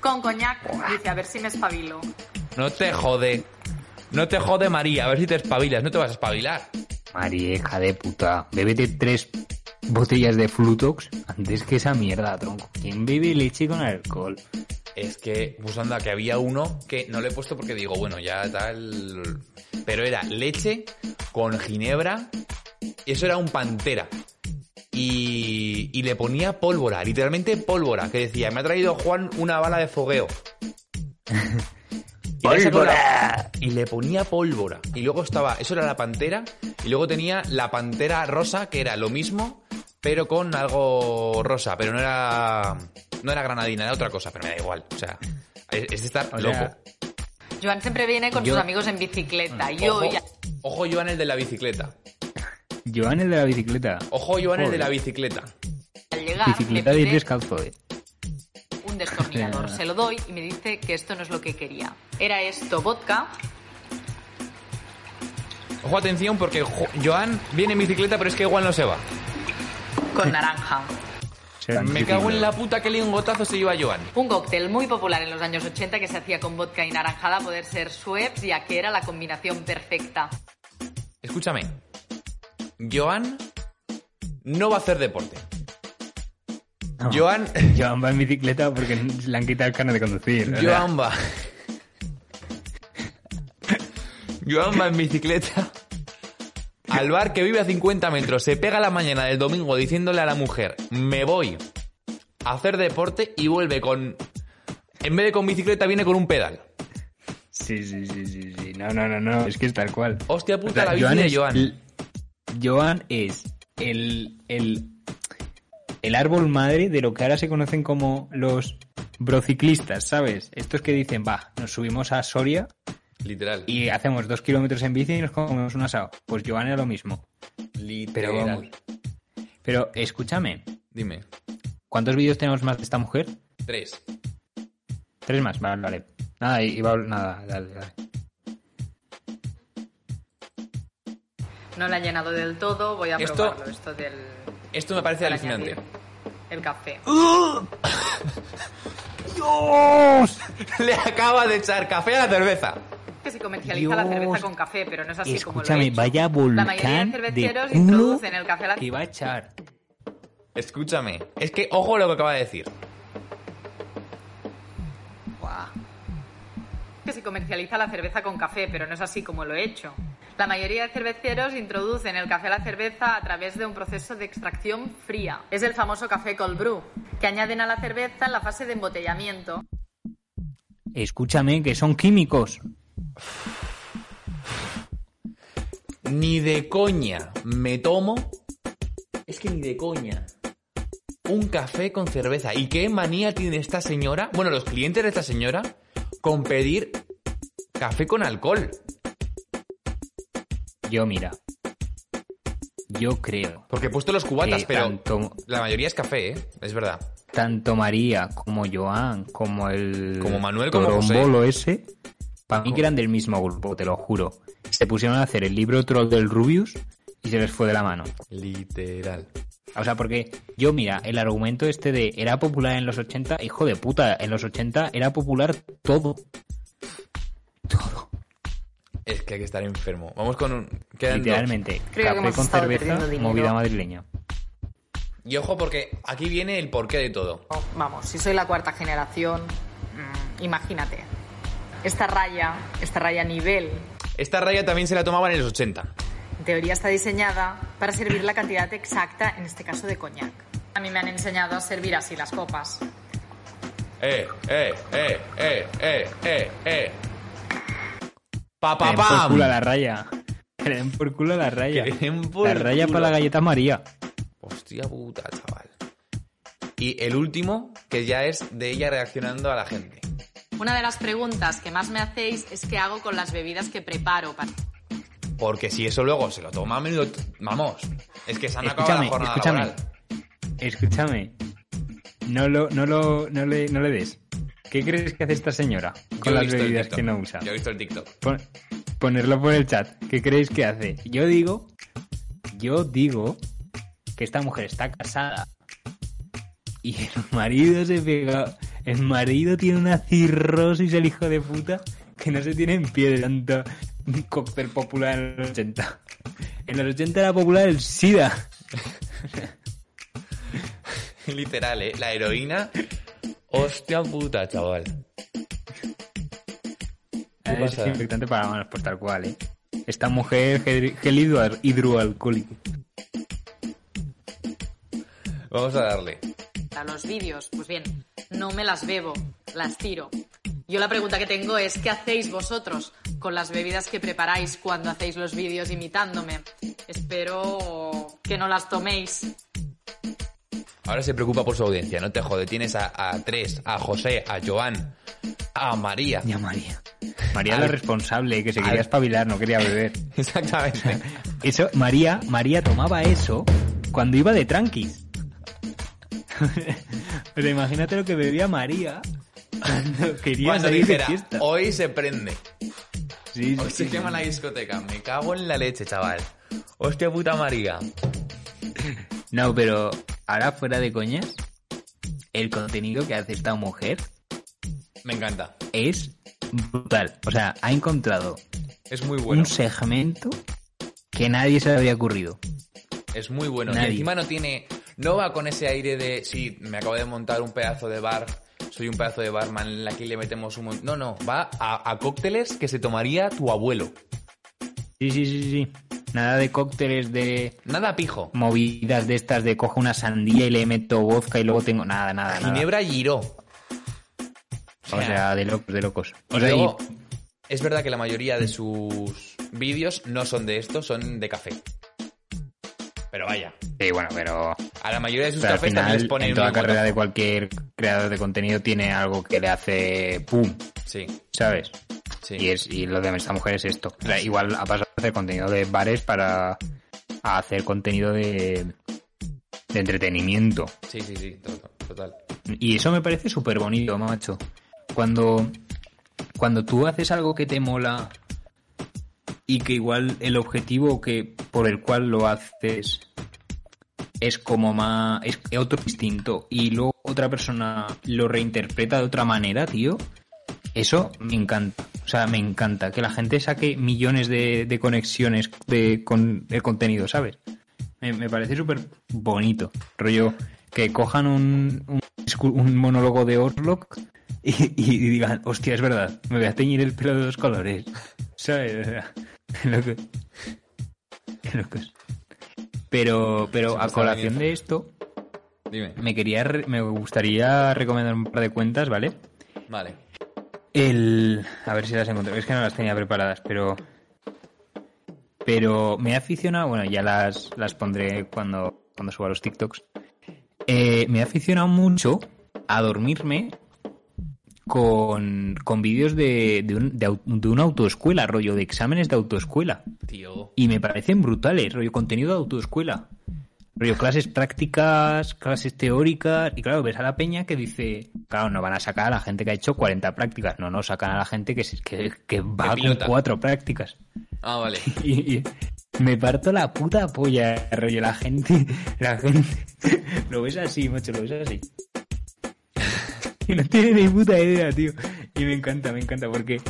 S5: con coñac. Dice, a ver si me espabilo.
S2: No te jode. No te jode, María. A ver si te espabilas. No te vas a espabilar.
S3: Marieja de puta. Bébete tres botellas de Flutox antes que esa mierda, tronco. ¿Quién bebe leche con alcohol?
S2: Es que, pues anda, que había uno que no le he puesto porque digo, bueno, ya tal. Pero era leche con ginebra. Eso era un pantera. Y, y le ponía pólvora, literalmente pólvora, que decía, me ha traído Juan una bala de fogueo. Y la- Y le ponía pólvora. Y luego estaba, eso era la pantera. Y luego tenía la pantera rosa, que era lo mismo, pero con algo rosa. Pero no era. No era granadina, era otra cosa, pero me da igual. O sea, es, es de estar
S3: O sea,
S2: loco.
S5: Joan siempre viene con
S3: Yo-
S5: sus amigos en bicicleta. Yo
S2: Ojo,
S5: ya...
S2: ojo, Joan, el de la bicicleta.
S3: Joan el de la bicicleta.
S2: Ojo, Joan, el de
S3: Joder.
S2: la bicicleta.
S5: al llegar
S3: Bicicleta de
S5: pide
S3: descalzo, eh.
S5: Un destornillador. Se lo doy y me dice que esto no es lo que quería. Era esto, vodka,
S2: Ojo, atención, porque Jo- Joan viene en bicicleta, pero es que igual no se va.
S5: con naranja.
S2: Me cago en la puta que lingotazo se lleva Joan.
S5: Un cóctel muy popular en los años 80 que se hacía con vodka y naranjada a poder ser Schweppes, ya que era la combinación perfecta.
S2: Escúchame. Joan no va a hacer deporte.
S3: No.
S2: Joan,
S3: Joan va en bicicleta porque le han quitado el carnet de conducir.
S2: Joan va. Joan va en bicicleta al bar que vive a 50 metros. Se pega la mañana del domingo diciéndole a la mujer, me voy a hacer deporte y vuelve con... En vez de con bicicleta viene con un pedal.
S3: Sí, sí, sí, sí, sí. No, no, no, no. Es que es tal cual.
S2: Hostia puta,
S3: O sea,
S2: la bici de Joan.
S3: Joan es el, el, el árbol madre de lo que ahora se conocen como los brociclistas, ¿sabes? Estos que dicen, va, nos subimos a Soria
S2: Literal.
S3: y hacemos dos kilómetros en bici y nos comemos un asado. Pues Joan era lo mismo. Pero
S2: Literal.
S3: vamos. Pero escúchame,
S2: Dime.
S3: ¿cuántos vídeos tenemos más de esta mujer?
S2: Tres.
S3: Tres más, vale, vale. Nada, iba, nada, dale, dale.
S5: No la ha llenado del todo, voy a
S2: Esto-
S5: probarlo, esto del...
S2: Esto me parece
S5: para
S2: alucinante.
S5: añadir El café.
S2: Le acaba de echar café a la cerveza.
S5: Que sí.
S4: comercializa la
S3: Dios.
S4: cerveza con café, pero no es así como lo he
S3: Escúchame,
S4: hecho.
S3: vaya
S4: La mayoría
S3: volcán
S4: de
S3: de
S4: cerveceros
S3: culo
S4: introducen el café a la
S3: que va a echar.
S2: Escúchame. Es que, ojo lo que acaba de decir.
S4: que se comercializa la cerveza con café, pero no es así como lo he hecho. La mayoría de cerveceros introducen el café a la cerveza a través de un proceso de extracción fría. Es el famoso café cold brew, que añaden a la cerveza en la fase de embotellamiento.
S3: Escúchame, que son químicos.
S2: Ni de coña me tomo. Es que ni de coña. Un café con cerveza. ¿Y qué manía tiene esta señora? Bueno, los clientes de esta señora con pedir café con alcohol.
S3: Yo, mira. Yo creo.
S2: Porque he puesto los cubatas, pero
S3: tanto,
S2: la mayoría es café, ¿eh? Es verdad.
S3: tanto María como Joan, como el.
S2: Como Manuel, como
S3: Torombolo ese. Para mí que eran del mismo grupo, te lo juro. Se pusieron a hacer el libro Troll del Rubius y se les fue de la mano.
S2: Literal.
S3: O sea, porque yo, mira, el argumento este de era popular en los 80, hijo de puta, en los 80 era popular todo. Todo.
S2: Es que hay que estar enfermo. Vamos con un... quedan dos.
S3: Literalmente.
S4: Creo que
S3: café
S4: hemos
S3: con cerveza,
S4: perdiendo dinero.
S3: movida madrileña.
S2: Y ojo porque aquí viene el porqué de todo.
S4: Oh, Vamos, si soy la cuarta generación, mm, imagínate. Esta raya, esta raya nivel,
S2: Esta raya también se la tomaban en los 80.
S4: en teoría está diseñada para servir la cantidad exacta, en este caso de coñac. A mí me han enseñado a servir así las copas.
S2: Eh, eh, eh, eh, eh, eh, eh. Pa,
S3: por culo a la raya. Que den por culo a la raya.
S2: Que den por
S3: La raya
S2: culo.
S3: para la galleta María.
S2: Hostia puta, chaval. Y el último, que ya es de ella reaccionando a la gente.
S4: Una de las preguntas que más me hacéis es qué hago con las bebidas que preparo para...
S2: Porque si eso luego se lo toma a menudo... Vamos, es que se han acabado
S3: Escúchame,
S2: la jornada
S3: escúchame.
S2: laboral.
S3: Escúchame. No lo, no lo, no le, no le des. ¿Qué crees que hace esta señora con las bebidas que no usa?
S2: Yo he visto el TikTok.
S3: Pon- ponerlo por el chat. ¿Qué creéis que hace? Yo digo, yo digo que esta mujer está casada y el marido se pega. El marido tiene una cirrosis, el hijo de puta, que no se tiene en pie de tanto cóctel popular en los 80. En los 80 era popular el SIDA.
S2: Literal, ¿eh? La heroína... Hostia puta, chaval.
S3: Es
S2: pasa?
S3: desinfectante para manos, pues tal cual, ¿eh? Esta mujer gel gel hidro- hidroalcohólico.
S2: Vamos a darle.
S4: para los vídeos. Pues bien, no me las bebo, las tiro. Yo la pregunta que tengo es, ¿qué hacéis vosotros con las bebidas que preparáis cuando hacéis los vídeos imitándome? Espero que no las toméis.
S2: Ahora se preocupa por su audiencia, no te jode. Tienes a, a tres, a José, a Joan, a María.
S3: Ya María. María
S2: Al-
S3: la responsable, que se
S2: al-
S3: quería espabilar, no quería beber.
S2: Exactamente.
S3: Eso, María, María tomaba eso cuando iba de tranquis. Pero imagínate lo que bebía María cuando quería
S2: Cuando
S3: salir de
S2: dijera,
S3: fiesta.
S2: hoy se prende,
S3: Sí,
S2: hoy
S3: sí,
S2: se
S3: sí.
S2: quema la discoteca, me cago en la leche, chaval. Hostia puta María.
S3: No, pero ahora fuera de coñas, el contenido que hace esta mujer
S2: Me encanta.
S3: es brutal. O sea, ha encontrado
S2: Es muy bueno.
S3: un segmento que nadie se le había ocurrido.
S2: Es muy bueno. Y
S3: Nadie.
S2: encima no tiene. No va con ese aire de. Sí, me acabo de montar un pedazo de bar. Soy un pedazo de barman. Aquí le metemos un. mon-". No, no. Va a, a cócteles que se tomaría tu abuelo.
S3: Sí, sí, sí, sí. Nada de cócteles de
S2: Nada pijo.
S3: movidas de estas de cojo una sandía y le meto vodka y luego tengo nada, nada, nada.
S2: Ginebra Giró.
S3: O sea, de locos, de locos. O sea,
S2: luego,
S3: y-
S2: es verdad que la mayoría de sus vídeos no son de esto, son de café. Pero vaya.
S3: sí, bueno, pero,
S2: A la mayoría de sus cafés también les
S3: final
S2: ponen
S3: en toda carrera de cualquier creador de contenido tiene algo que le hace pum,
S2: Sí,
S3: ¿sabes?
S2: Sí.
S3: Y es y lo de esta mujer es esto. O sea, igual ha pasado a hacer contenido de bares para a hacer contenido de, de entretenimiento.
S2: Sí, sí, sí, to- total.
S3: Y eso me parece súper bonito, macho. Cuando, cuando tú haces algo que te mola y que igual el objetivo que por el cual lo haces es como más es otro distinto y luego otra persona lo reinterpreta de otra manera, tío. Eso me encanta. O sea, me encanta que la gente saque millones de, de conexiones de, con el contenido, ¿sabes? Me, me parece súper bonito. Rollo, que cojan un, un, un monólogo de Orlok y, y digan, hostia, es verdad, me voy a teñir el pelo de dos colores. ¿Sabes? Qué loco. Qué locos. Pero, pero a colación de esto,
S2: Dime.
S3: me quería, me gustaría recomendar un par de cuentas, ¿vale?
S2: Vale.
S3: El. A ver si las encuentro. Es que no las tenía preparadas, pero. Pero me he aficionado. Bueno, ya las, las pondré cuando, cuando suba los TikToks. Eh, me he aficionado mucho a dormirme con, con vídeos de, de, un- de de una autoescuela, rollo de exámenes de autoescuela.
S2: Tío.
S3: Y me parecen brutales, rollo contenido de autoescuela. Rollo clases prácticas, clases teóricas. Y claro, ves a la peña que dice, claro, no van a sacar a la gente que ha hecho 40 prácticas. No, no, sacan a la gente que, que, que va con cuatro prácticas.
S2: Ah, vale.
S3: Y, y me parto la puta polla, rollo, la gente, la gente, lo ves así, macho, lo ves así. Y no tiene ni puta idea, tío. Y me encanta, me encanta, porque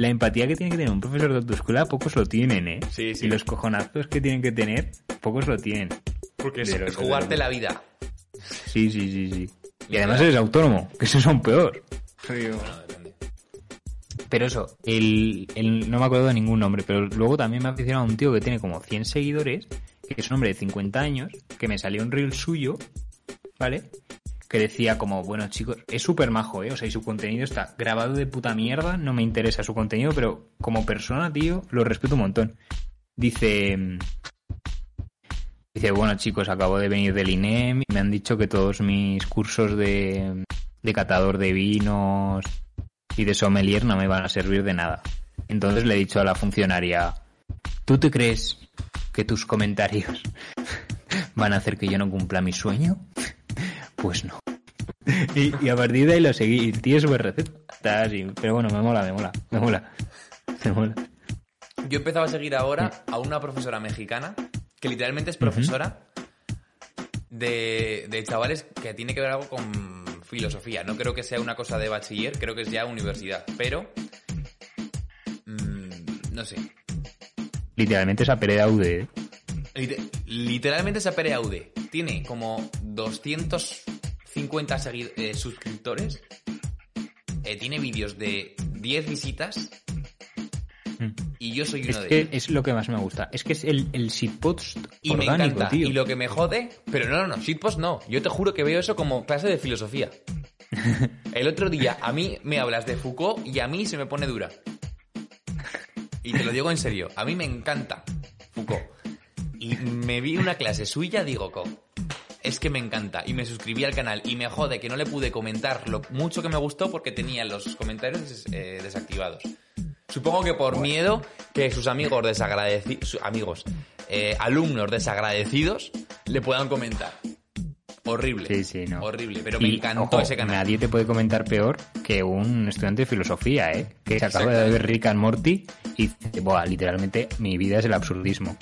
S3: la empatía que tiene que tener un profesor de autoescuela, pocos lo tienen, ¿eh?
S2: Sí, sí.
S3: Y los cojonazos que tienen que tener, pocos lo tienen.
S2: Porque es, jugarte la vida.
S3: Sí, sí, sí, sí. Y además eres autónomo, que eso son peor.
S2: Bueno, depende.
S3: Pero eso, el, el- no me acuerdo de ningún nombre, pero luego también me ha aficionado a un tío que tiene como 100 seguidores, que es un hombre de 50 años, que me salió un reel suyo, ¿vale? Que decía como, bueno chicos, es súper majo, ¿eh? O sea, y su contenido está grabado de puta mierda, no me interesa su contenido, pero como persona, tío, lo respeto un montón. Dice... Dice, bueno chicos, acabo de venir del INEM y me han dicho que todos mis cursos de, de catador de vinos y de sommelier no me van a servir de nada. Entonces le he dicho a la funcionaria, ¿tú te crees que tus comentarios van a hacer que yo no cumpla mi sueño? Pues no. Y, y a partir de ahí lo seguí. Y tío es súper receta, así. Pero bueno, me mola, me mola, me mola. Me mola.
S2: Yo empezaba a seguir ahora a una profesora mexicana, que literalmente es profesora de, de chavales que tiene que ver algo con filosofía. No creo que sea una cosa de bachiller, creo que es ya universidad. Pero... mm, no sé.
S3: Literalmente esa pereda UD. ¿eh?
S2: Lite- Literalmente esa Pere Aude tiene como 250 segui- eh, suscriptores. Eh, tiene vídeos de 10 visitas.
S3: Mm.
S2: Y yo soy
S3: Es
S2: uno de
S3: que
S2: ellos.
S3: es lo que más me gusta. Es que es el, el shitpost
S2: Y me
S3: orgánico,
S2: encanta.
S3: tío.
S2: Y lo que me jode, pero no, no, no, shitpost no. Yo te juro que veo eso como clase de filosofía. El otro día a mí me hablas de Foucault y a mí se me pone dura. Y te lo digo en serio, a mí me encanta Foucault. Y me vi una clase suya, digo, co, es que me encanta. Y me suscribí al canal y me jode que no le pude comentar lo mucho que me gustó porque tenía los comentarios eh, desactivados. Supongo que por miedo que sus amigos desagradecidos, amigos, eh, alumnos desagradecidos le puedan comentar. Horrible.
S3: Sí, sí, no.
S2: Horrible, pero me encantó
S3: ojo,
S2: ese canal.
S3: Nadie te puede comentar peor que un estudiante de filosofía, ¿eh? Que se acaba de ver Rick and Morty y Buah, literalmente mi vida es el absurdismo.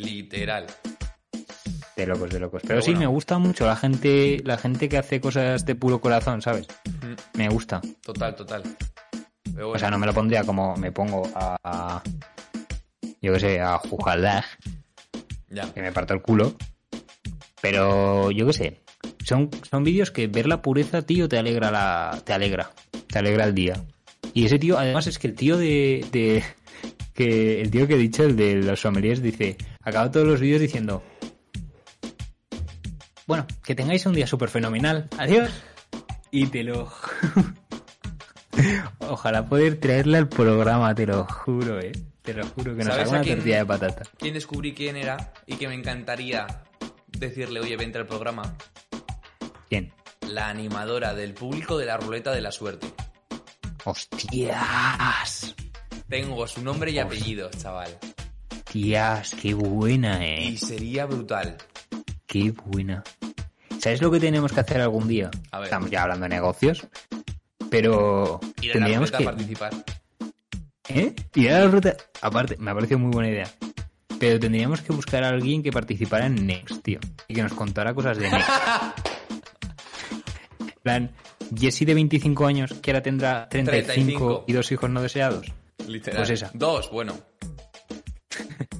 S2: Literal.
S3: De locos, de locos. Pero,
S2: Pero
S3: sí,
S2: bueno.
S3: me gusta mucho la gente, la gente que hace cosas de puro corazón, ¿sabes?
S2: Mm,
S3: Me gusta.
S2: Total, total. Pero bueno,
S3: O sea, no me lo pondría como me pongo a, a- yo qué sé, a jugar
S2: ya.
S3: que me parto el culo. Pero yo qué sé, son, son vídeos que ver la pureza, tío, te alegra la, te alegra, te alegra el día. Y ese tío, además es que el tío de, de que el tío que he dicho, el de los sommeliers, dice, acaba todos los vídeos diciendo, bueno, que tengáis un día súper fenomenal, adiós. Y te lo... Ojalá poder traerle al programa, te lo juro, eh. Te lo juro, que nos
S2: ¿Sabes
S3: haga una
S2: quién?
S3: tortilla de patata.
S2: ¿Quién descubrí quién era y que me encantaría decirle, oye, vente al programa?
S3: ¿Quién?
S2: La animadora del público de la ruleta de la suerte.
S3: ¡Hostias!
S2: Tengo su nombre y apellido, chaval.
S3: Tías, qué buena,
S2: Y
S3: eh.
S2: sería brutal.
S3: Qué buena. ¿Sabes lo que tenemos que hacer algún día?
S2: A ver.
S3: Estamos ya hablando de negocios. Pero
S2: Ir a
S3: tendríamos que.
S2: a participar.
S3: ¿Eh? Ir a la ruta. Aparte, me ha parecido muy buena idea. Pero tendríamos que buscar a alguien que participara en Next, tío. Y que nos contara cosas de Next. En plan, Jessie de 25 años que ahora tendrá 35,
S2: 35.
S3: y dos hijos no deseados.
S2: Literal.
S3: Pues esa.
S2: Dos, bueno.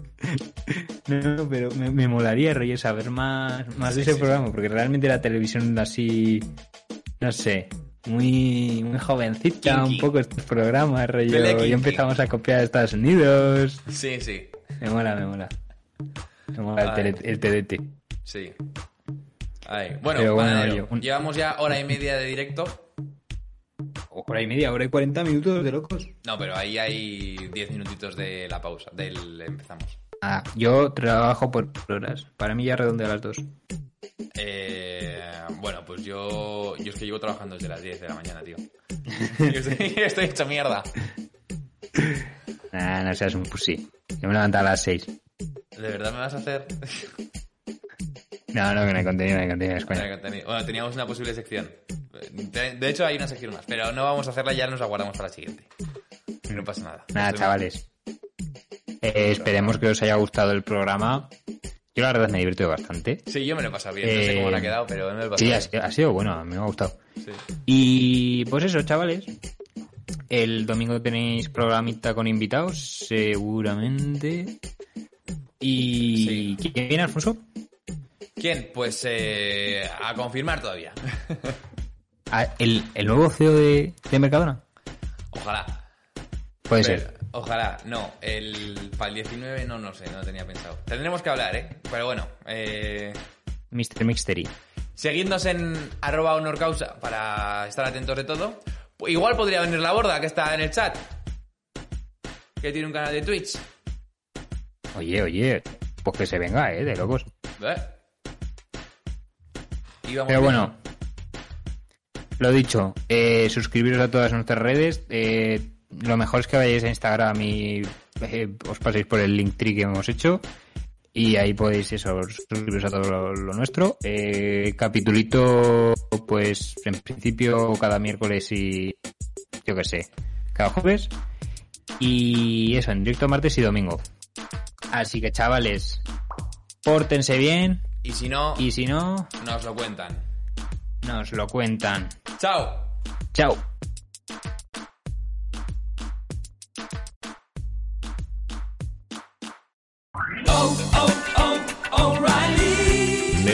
S3: No, pero me, me molaría, Reyes, saber más, más de ese
S2: sí.
S3: programa, porque realmente la televisión así, no sé, muy, muy jovencita,
S2: Kinky.
S3: un poco estos programas,
S2: Tele
S3: y empezamos a copiar a Estados Unidos.
S2: Sí, sí.
S3: Me mola, me mola. Me mola el, el TDT.
S2: Sí. Ay, Bueno,
S3: bueno, un-
S2: llevamos ya hora y media de directo.
S3: Hora y media, hora y 40 minutos de locos.
S2: No, pero ahí hay 10 minutitos de la pausa, del empezamos.
S3: Ah, yo trabajo por horas. Para mí ya redondea las dos.
S2: Eh, bueno, pues yo, yo es que llevo trabajando desde las 10 de la mañana, tío. Yo estoy, estoy hecho mierda.
S3: Nah, no seas un pussy. Yo me levanto a las 6.
S2: ¿De verdad me vas a hacer?
S3: No, no, que no hay contenido, no hay contenido, es coña.
S2: Bueno, teníamos una posible sección. De, hecho, hay una sección más, pero no vamos a hacerla, ya nos aguardamos para la siguiente. No pasa nada.
S3: Nada, chavales. Eh, esperemos que os haya gustado el programa. Yo la verdad me he divertido bastante.
S2: Sí, yo me lo he pasado bien. No sé
S3: Eh,
S2: cómo me ha quedado, pero me lo he pasado
S3: Sí,
S2: bien.
S3: ha, sido- ha sido bueno, a mí me ha gustado.
S2: Sí.
S3: Y pues eso, chavales. El domingo tenéis programita con invitados, seguramente. ¿Y quién viene, Alfonso?
S2: ¿Quién? Pues eh, a confirmar todavía.
S3: Ah, ¿El, el nuevo CEO de, de Mercadona?
S2: Ojalá.
S3: Puede
S2: Pero-
S3: ser.
S2: Ojalá. No, el, para el 19 no, no sé, no tenía pensado. Tendremos que hablar, ¿eh? Pero bueno, eh,
S3: Mr. Mixtery.
S2: seguidnos en arroba honorcausa para estar atentos de todo. Igual podría venir la borda, que está en el chat. Que tiene un canal de Twitch.
S3: Oye, oye, pues que se venga, eh, de locos.
S2: ¿Eh?
S3: Pero bueno, lo dicho, eh, suscribiros a todas nuestras redes. eh, lo mejor es que vayáis a Instagram y eh, os paséis por el link tree que hemos hecho. Y ahí podéis eso, suscribiros a todo lo, lo nuestro. Eh, capitulito, pues en principio cada miércoles y yo qué sé, cada jueves. Y eso, en directo martes y domingo. Así que chavales, pórtense bien
S2: Y si no,
S3: y si no,
S2: nos lo cuentan.
S3: Nos lo cuentan.
S2: ¡Chao!
S3: Chao.